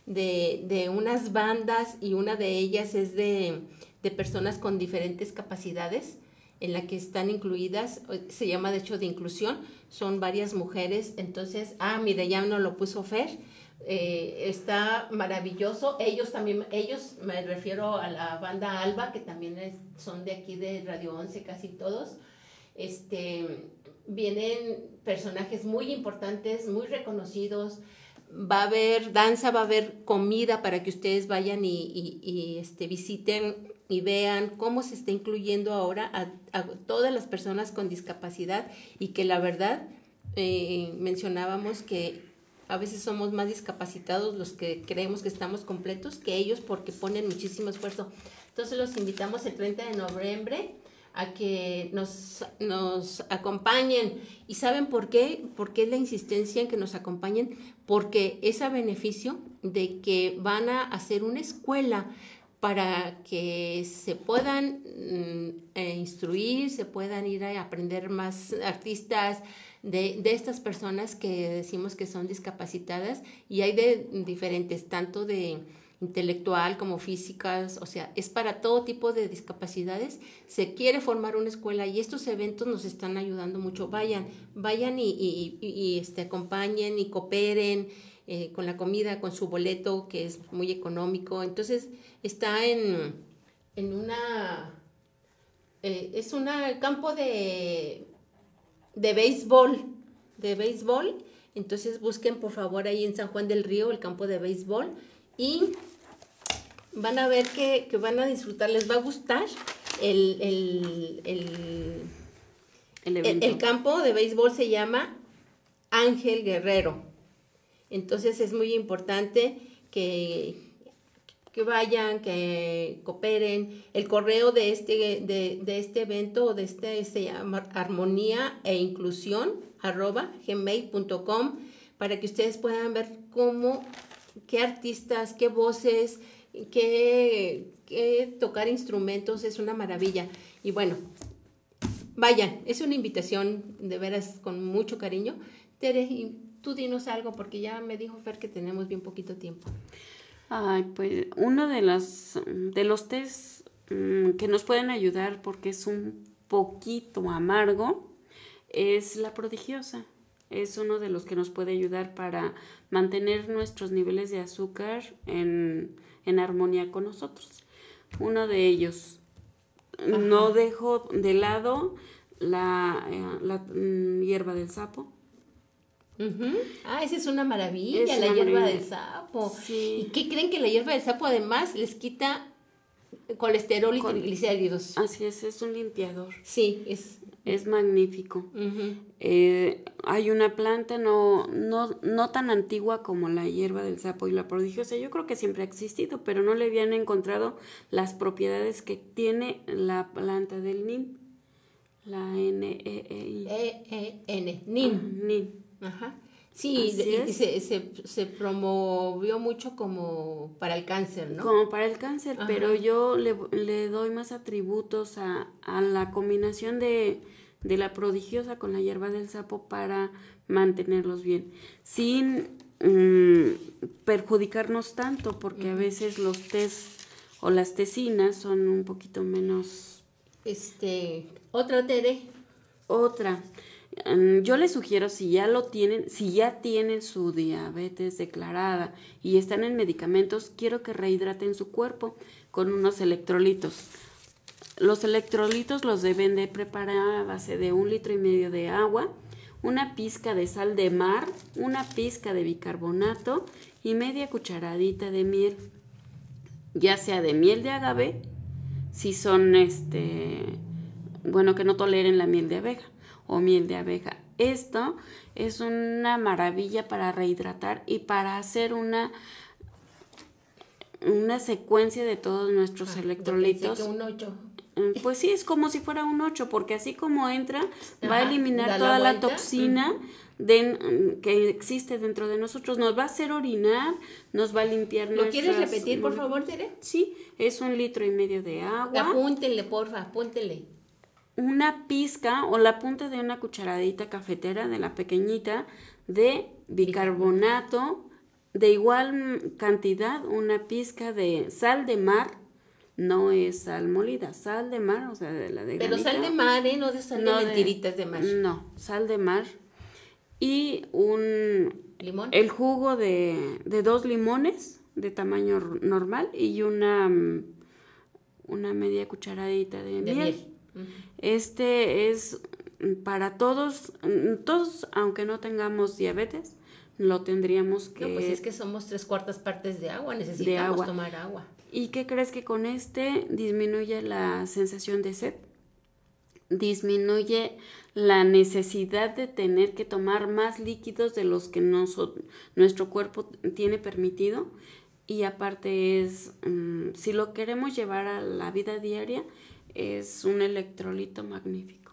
de, de unas bandas y una de ellas es de, de personas con diferentes capacidades en la que están incluidas, se llama de hecho de inclusión, son varias mujeres, entonces, ah, mire, ya no lo puso Fer, eh, está maravilloso. Ellos también, ellos me refiero a la banda Alba, que también son de aquí de Radio 11, casi todos. Este, vienen personajes muy importantes, muy reconocidos. Va a haber danza, va a haber comida para que ustedes vayan y, este, visiten y vean cómo se está incluyendo ahora a, a todas las personas con discapacidad y que la verdad eh, mencionábamos que a veces somos más discapacitados los que creemos que estamos completos que ellos porque ponen muchísimo esfuerzo. Entonces los invitamos el 30 de noviembre a que nos, nos acompañen. ¿Y saben por qué? ¿Por qué la insistencia en que nos acompañen? Porque es a beneficio de que van a hacer una escuela para que se puedan mm, eh, instruir, se puedan ir a aprender más artistas de, de estas personas que decimos que son discapacitadas y hay de diferentes, tanto de intelectual como físicas, o sea, es para todo tipo de discapacidades. Se quiere formar una escuela y estos eventos nos están ayudando mucho. Vayan, vayan y, este, acompañen y cooperen eh, con la comida, con su boleto, que es muy económico. Entonces, está en, en una... eh, es un campo de, de béisbol, de béisbol. Entonces busquen por favor ahí en San Juan del Río el campo de béisbol y van a ver que, que van a disfrutar, les va a gustar el, el, el, el el, evento. el campo de béisbol se llama Ángel Guerrero. Entonces es muy importante que, que vayan, que cooperen. El correo de este, de, de este evento o de este se llama armonía e inclusión arroba gmail.com para que ustedes puedan ver cómo, qué artistas, qué voces, qué tocar instrumentos es una maravilla. Y bueno, Vayan, es una invitación de veras con mucho cariño. Tere, tú dinos algo porque ya me dijo Fer que tenemos bien poquito tiempo. Ay, pues uno de las de los test mm, que nos pueden ayudar porque es un poquito amargo es la prodigiosa. Es uno de los que nos puede ayudar para mantener nuestros niveles de azúcar en, en armonía con nosotros. Uno de ellos. No dejo de lado la, eh, la, mm, hierba del sapo. Ah, esa es una maravilla, Es la una hierba maravilla. del sapo. Sí. ¿Y qué creen que la hierba del sapo además les quita colesterol y triglicéridos. Así es, es un limpiador. Sí, es. Es magnífico. Eh, hay una planta no, no, no tan antigua como la hierba del sapo y la prodigiosa. Yo creo que siempre ha existido, pero no le habían encontrado las propiedades que tiene la planta del NIM. La N-E-E-I. E-E-N, NIM. NIM. Ajá. Sí, se, se, se, promovió mucho como para el cáncer, ¿no? Como para el cáncer, pero yo le, le, doy más atributos a, a la combinación de, de, la prodigiosa con la hierba del sapo para mantenerlos bien, sin mm, perjudicarnos tanto, porque a veces los tés o las tecinas son un poquito menos... Este, otra Tere. Otra. Mm, yo les sugiero si ya lo tienen, si ya tienen su diabetes declarada y están en medicamentos, quiero que rehidraten su cuerpo con unos electrolitos. Los electrolitos los deben de preparar a base de un litro y medio de agua, una pizca de sal de mar, una pizca de bicarbonato y media cucharadita de miel, ya sea de miel de agave, si son este, bueno, que no toleren la miel de abeja o miel de abeja. Esto es una maravilla para rehidratar y para hacer una una secuencia de todos nuestros ah, electrolitos. Un 8. Mm, pues sí, es como si fuera un 8, porque así como entra, va a eliminar toda la, toxina de, que existe dentro de nosotros. Nos va a hacer orinar, nos va a limpiar ¿Lo quieres repetir, por favor, Tere? Sí, es un litro y medio de agua. Apúntenle, porfa, apúntenle una pizca o la punta de una cucharadita cafetera de la pequeñita de bicarbonato, de igual cantidad una pizca de sal de mar, no es sal molida, sal de mar, o sea, de la de Pero sal de mar, ¿eh? No de sal de mentiritas de, mar. No, sal de mar. Y un... ¿Limón? El jugo de, de dos limones de tamaño normal y una, una media cucharadita de, miel. Este es para todos, todos, aunque no tengamos diabetes, lo tendríamos que... No, pues es que somos tres cuartas partes de agua, necesitamos tomar agua. ¿Y qué crees que con este disminuye la sensación de sed? Disminuye la necesidad de tener que tomar más líquidos de los que nuestro cuerpo tiene permitido. Y aparte es, mm, si lo queremos llevar a la vida diaria, es un electrolito magnífico.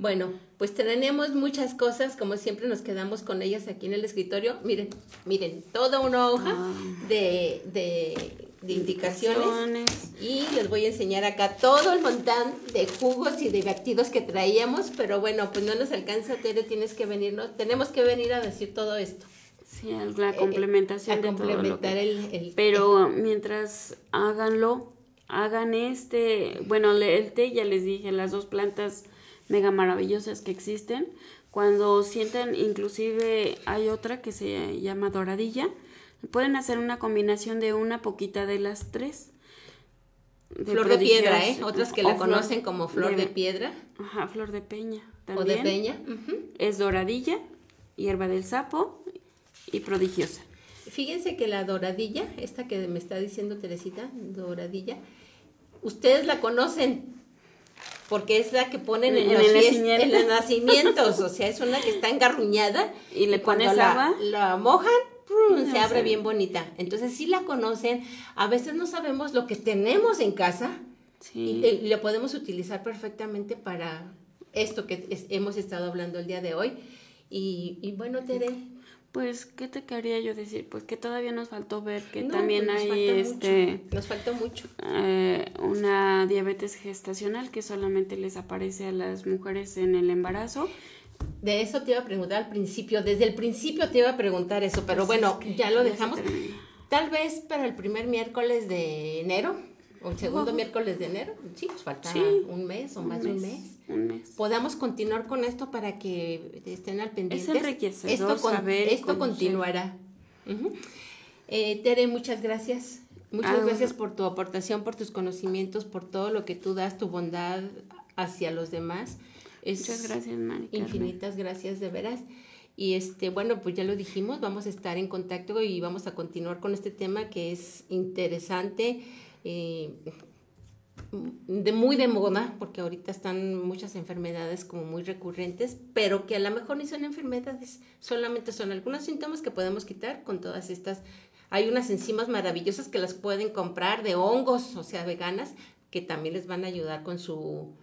Bueno, pues tenemos muchas cosas, como siempre nos quedamos con ellas aquí en el escritorio. Miren, miren, toda una hoja ah. de, de, indicaciones. Y les voy a enseñar acá todo el montón de jugos y de batidos que traíamos, pero bueno, pues no nos alcanza, Tere, tienes que venir, ¿no? Tenemos que venir a decir todo esto. Sí, la complementación eh, de complementar todo el, el, Pero mientras háganlo, hagan este, bueno, el té ya les dije, las dos plantas mega maravillosas que existen. Cuando sientan, inclusive hay otra que se llama doradilla, pueden hacer una combinación de una poquita de las tres. flor de piedra, ¿eh? Otras que la conocen como flor de, piedra. Ajá, flor de peña. O de peña. Es doradilla, hierba del sapo y prodigiosa. Fíjense que la doradilla, esta que me está diciendo Teresita, doradilla, ustedes la conocen porque es la que ponen en, los, nacimientos, o sea, es una que está engarruñada y le pones agua, la, mojan, se abre bien bonita. Entonces sí la conocen, a veces no sabemos lo que tenemos en casa y, y, lo podemos utilizar perfectamente para esto que hemos estado hablando el día de hoy. Y, y bueno, Tere, pues, ¿qué te quería yo decir? Pues que todavía nos faltó ver que también pues, hay este... Nos faltó mucho. Eh, una diabetes gestacional que solamente les aparece a las mujeres en el embarazo. De eso te iba a preguntar al principio, desde el principio te iba a preguntar eso, pero pues bueno, ya lo dejamos. Tal vez para el primer miércoles de enero o el segundo miércoles de enero, sí, pues falta un mes o más de un mes. Un mes. Podamos continuar con esto para que estén al pendiente. Es enriquecedor esto, saber esto continuará. Eh, Tere, muchas gracias. Muchas ah, gracias por tu aportación, por tus conocimientos, por todo lo que tú das, tu bondad hacia los demás. muchas gracias, Mari. Infinitas gracias, de veras. Y este, bueno, pues ya lo dijimos, vamos a estar en contacto y vamos a continuar con este tema que es interesante eh, de muy de moda, porque ahorita están muchas enfermedades como muy recurrentes, pero que a lo mejor ni son enfermedades, solamente son algunos síntomas que podemos quitar con todas estas. Hay unas enzimas maravillosas que las pueden comprar de hongos, o sea, veganas, que también les van a ayudar con su,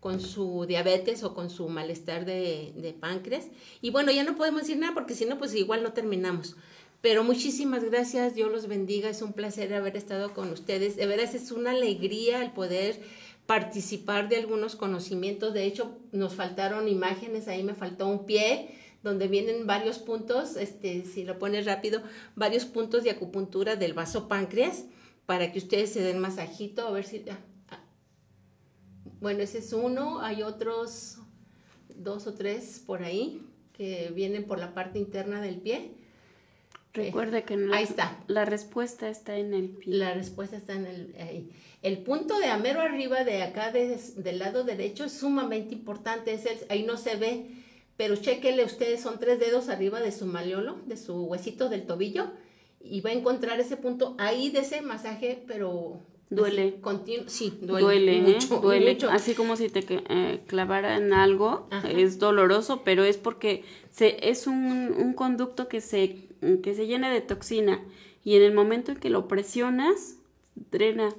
con su diabetes o con su malestar de, de páncreas. Y bueno, ya no podemos decir nada porque si no, pues igual no terminamos. Pero muchísimas gracias, Dios los bendiga, es un placer haber estado con ustedes. De veras es una alegría el poder participar de algunos conocimientos. De hecho, nos faltaron imágenes, ahí me faltó un pie donde vienen varios puntos, este, si lo pones rápido, varios puntos de acupuntura del vaso páncreas para que ustedes se den masajito, a ver si... Ah, ah. Bueno, ese es uno, hay otros dos o tres por ahí que vienen por la parte interna del pie Recuerde que ahí está. la respuesta está en el pie. La respuesta está en el ahí. El punto de amero arriba de acá del lado derecho es sumamente importante. Es ahí no se ve, pero chequenle ustedes, son tres dedos arriba de su maleolo, de su huesito del tobillo, y va a encontrar ese punto ahí de ese masaje, pero Duele. Sí, duele. Duele, ¿eh? mucho, duele. Así como si te eh, clavaran algo, es doloroso, pero es porque se, es un, un, conducto que se, que se llena de toxina y en el momento en que lo presionas, drena.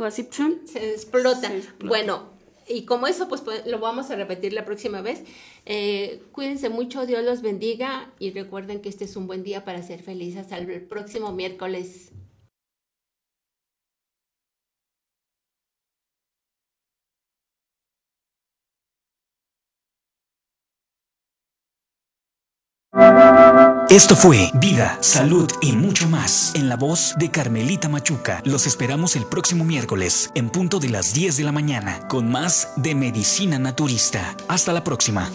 Así, se, explota. Bueno, y como eso, pues, pues, lo vamos a repetir la próxima vez. Eh, cuídense mucho, Dios los bendiga y recuerden que este es un buen día para ser felices. Hasta el próximo miércoles. Esto fue Vida, Salud y mucho más en la voz de Carmelita Machuca. Los esperamos el próximo miércoles en punto de las 10 de la mañana con más de Medicina Naturista. Hasta la próxima.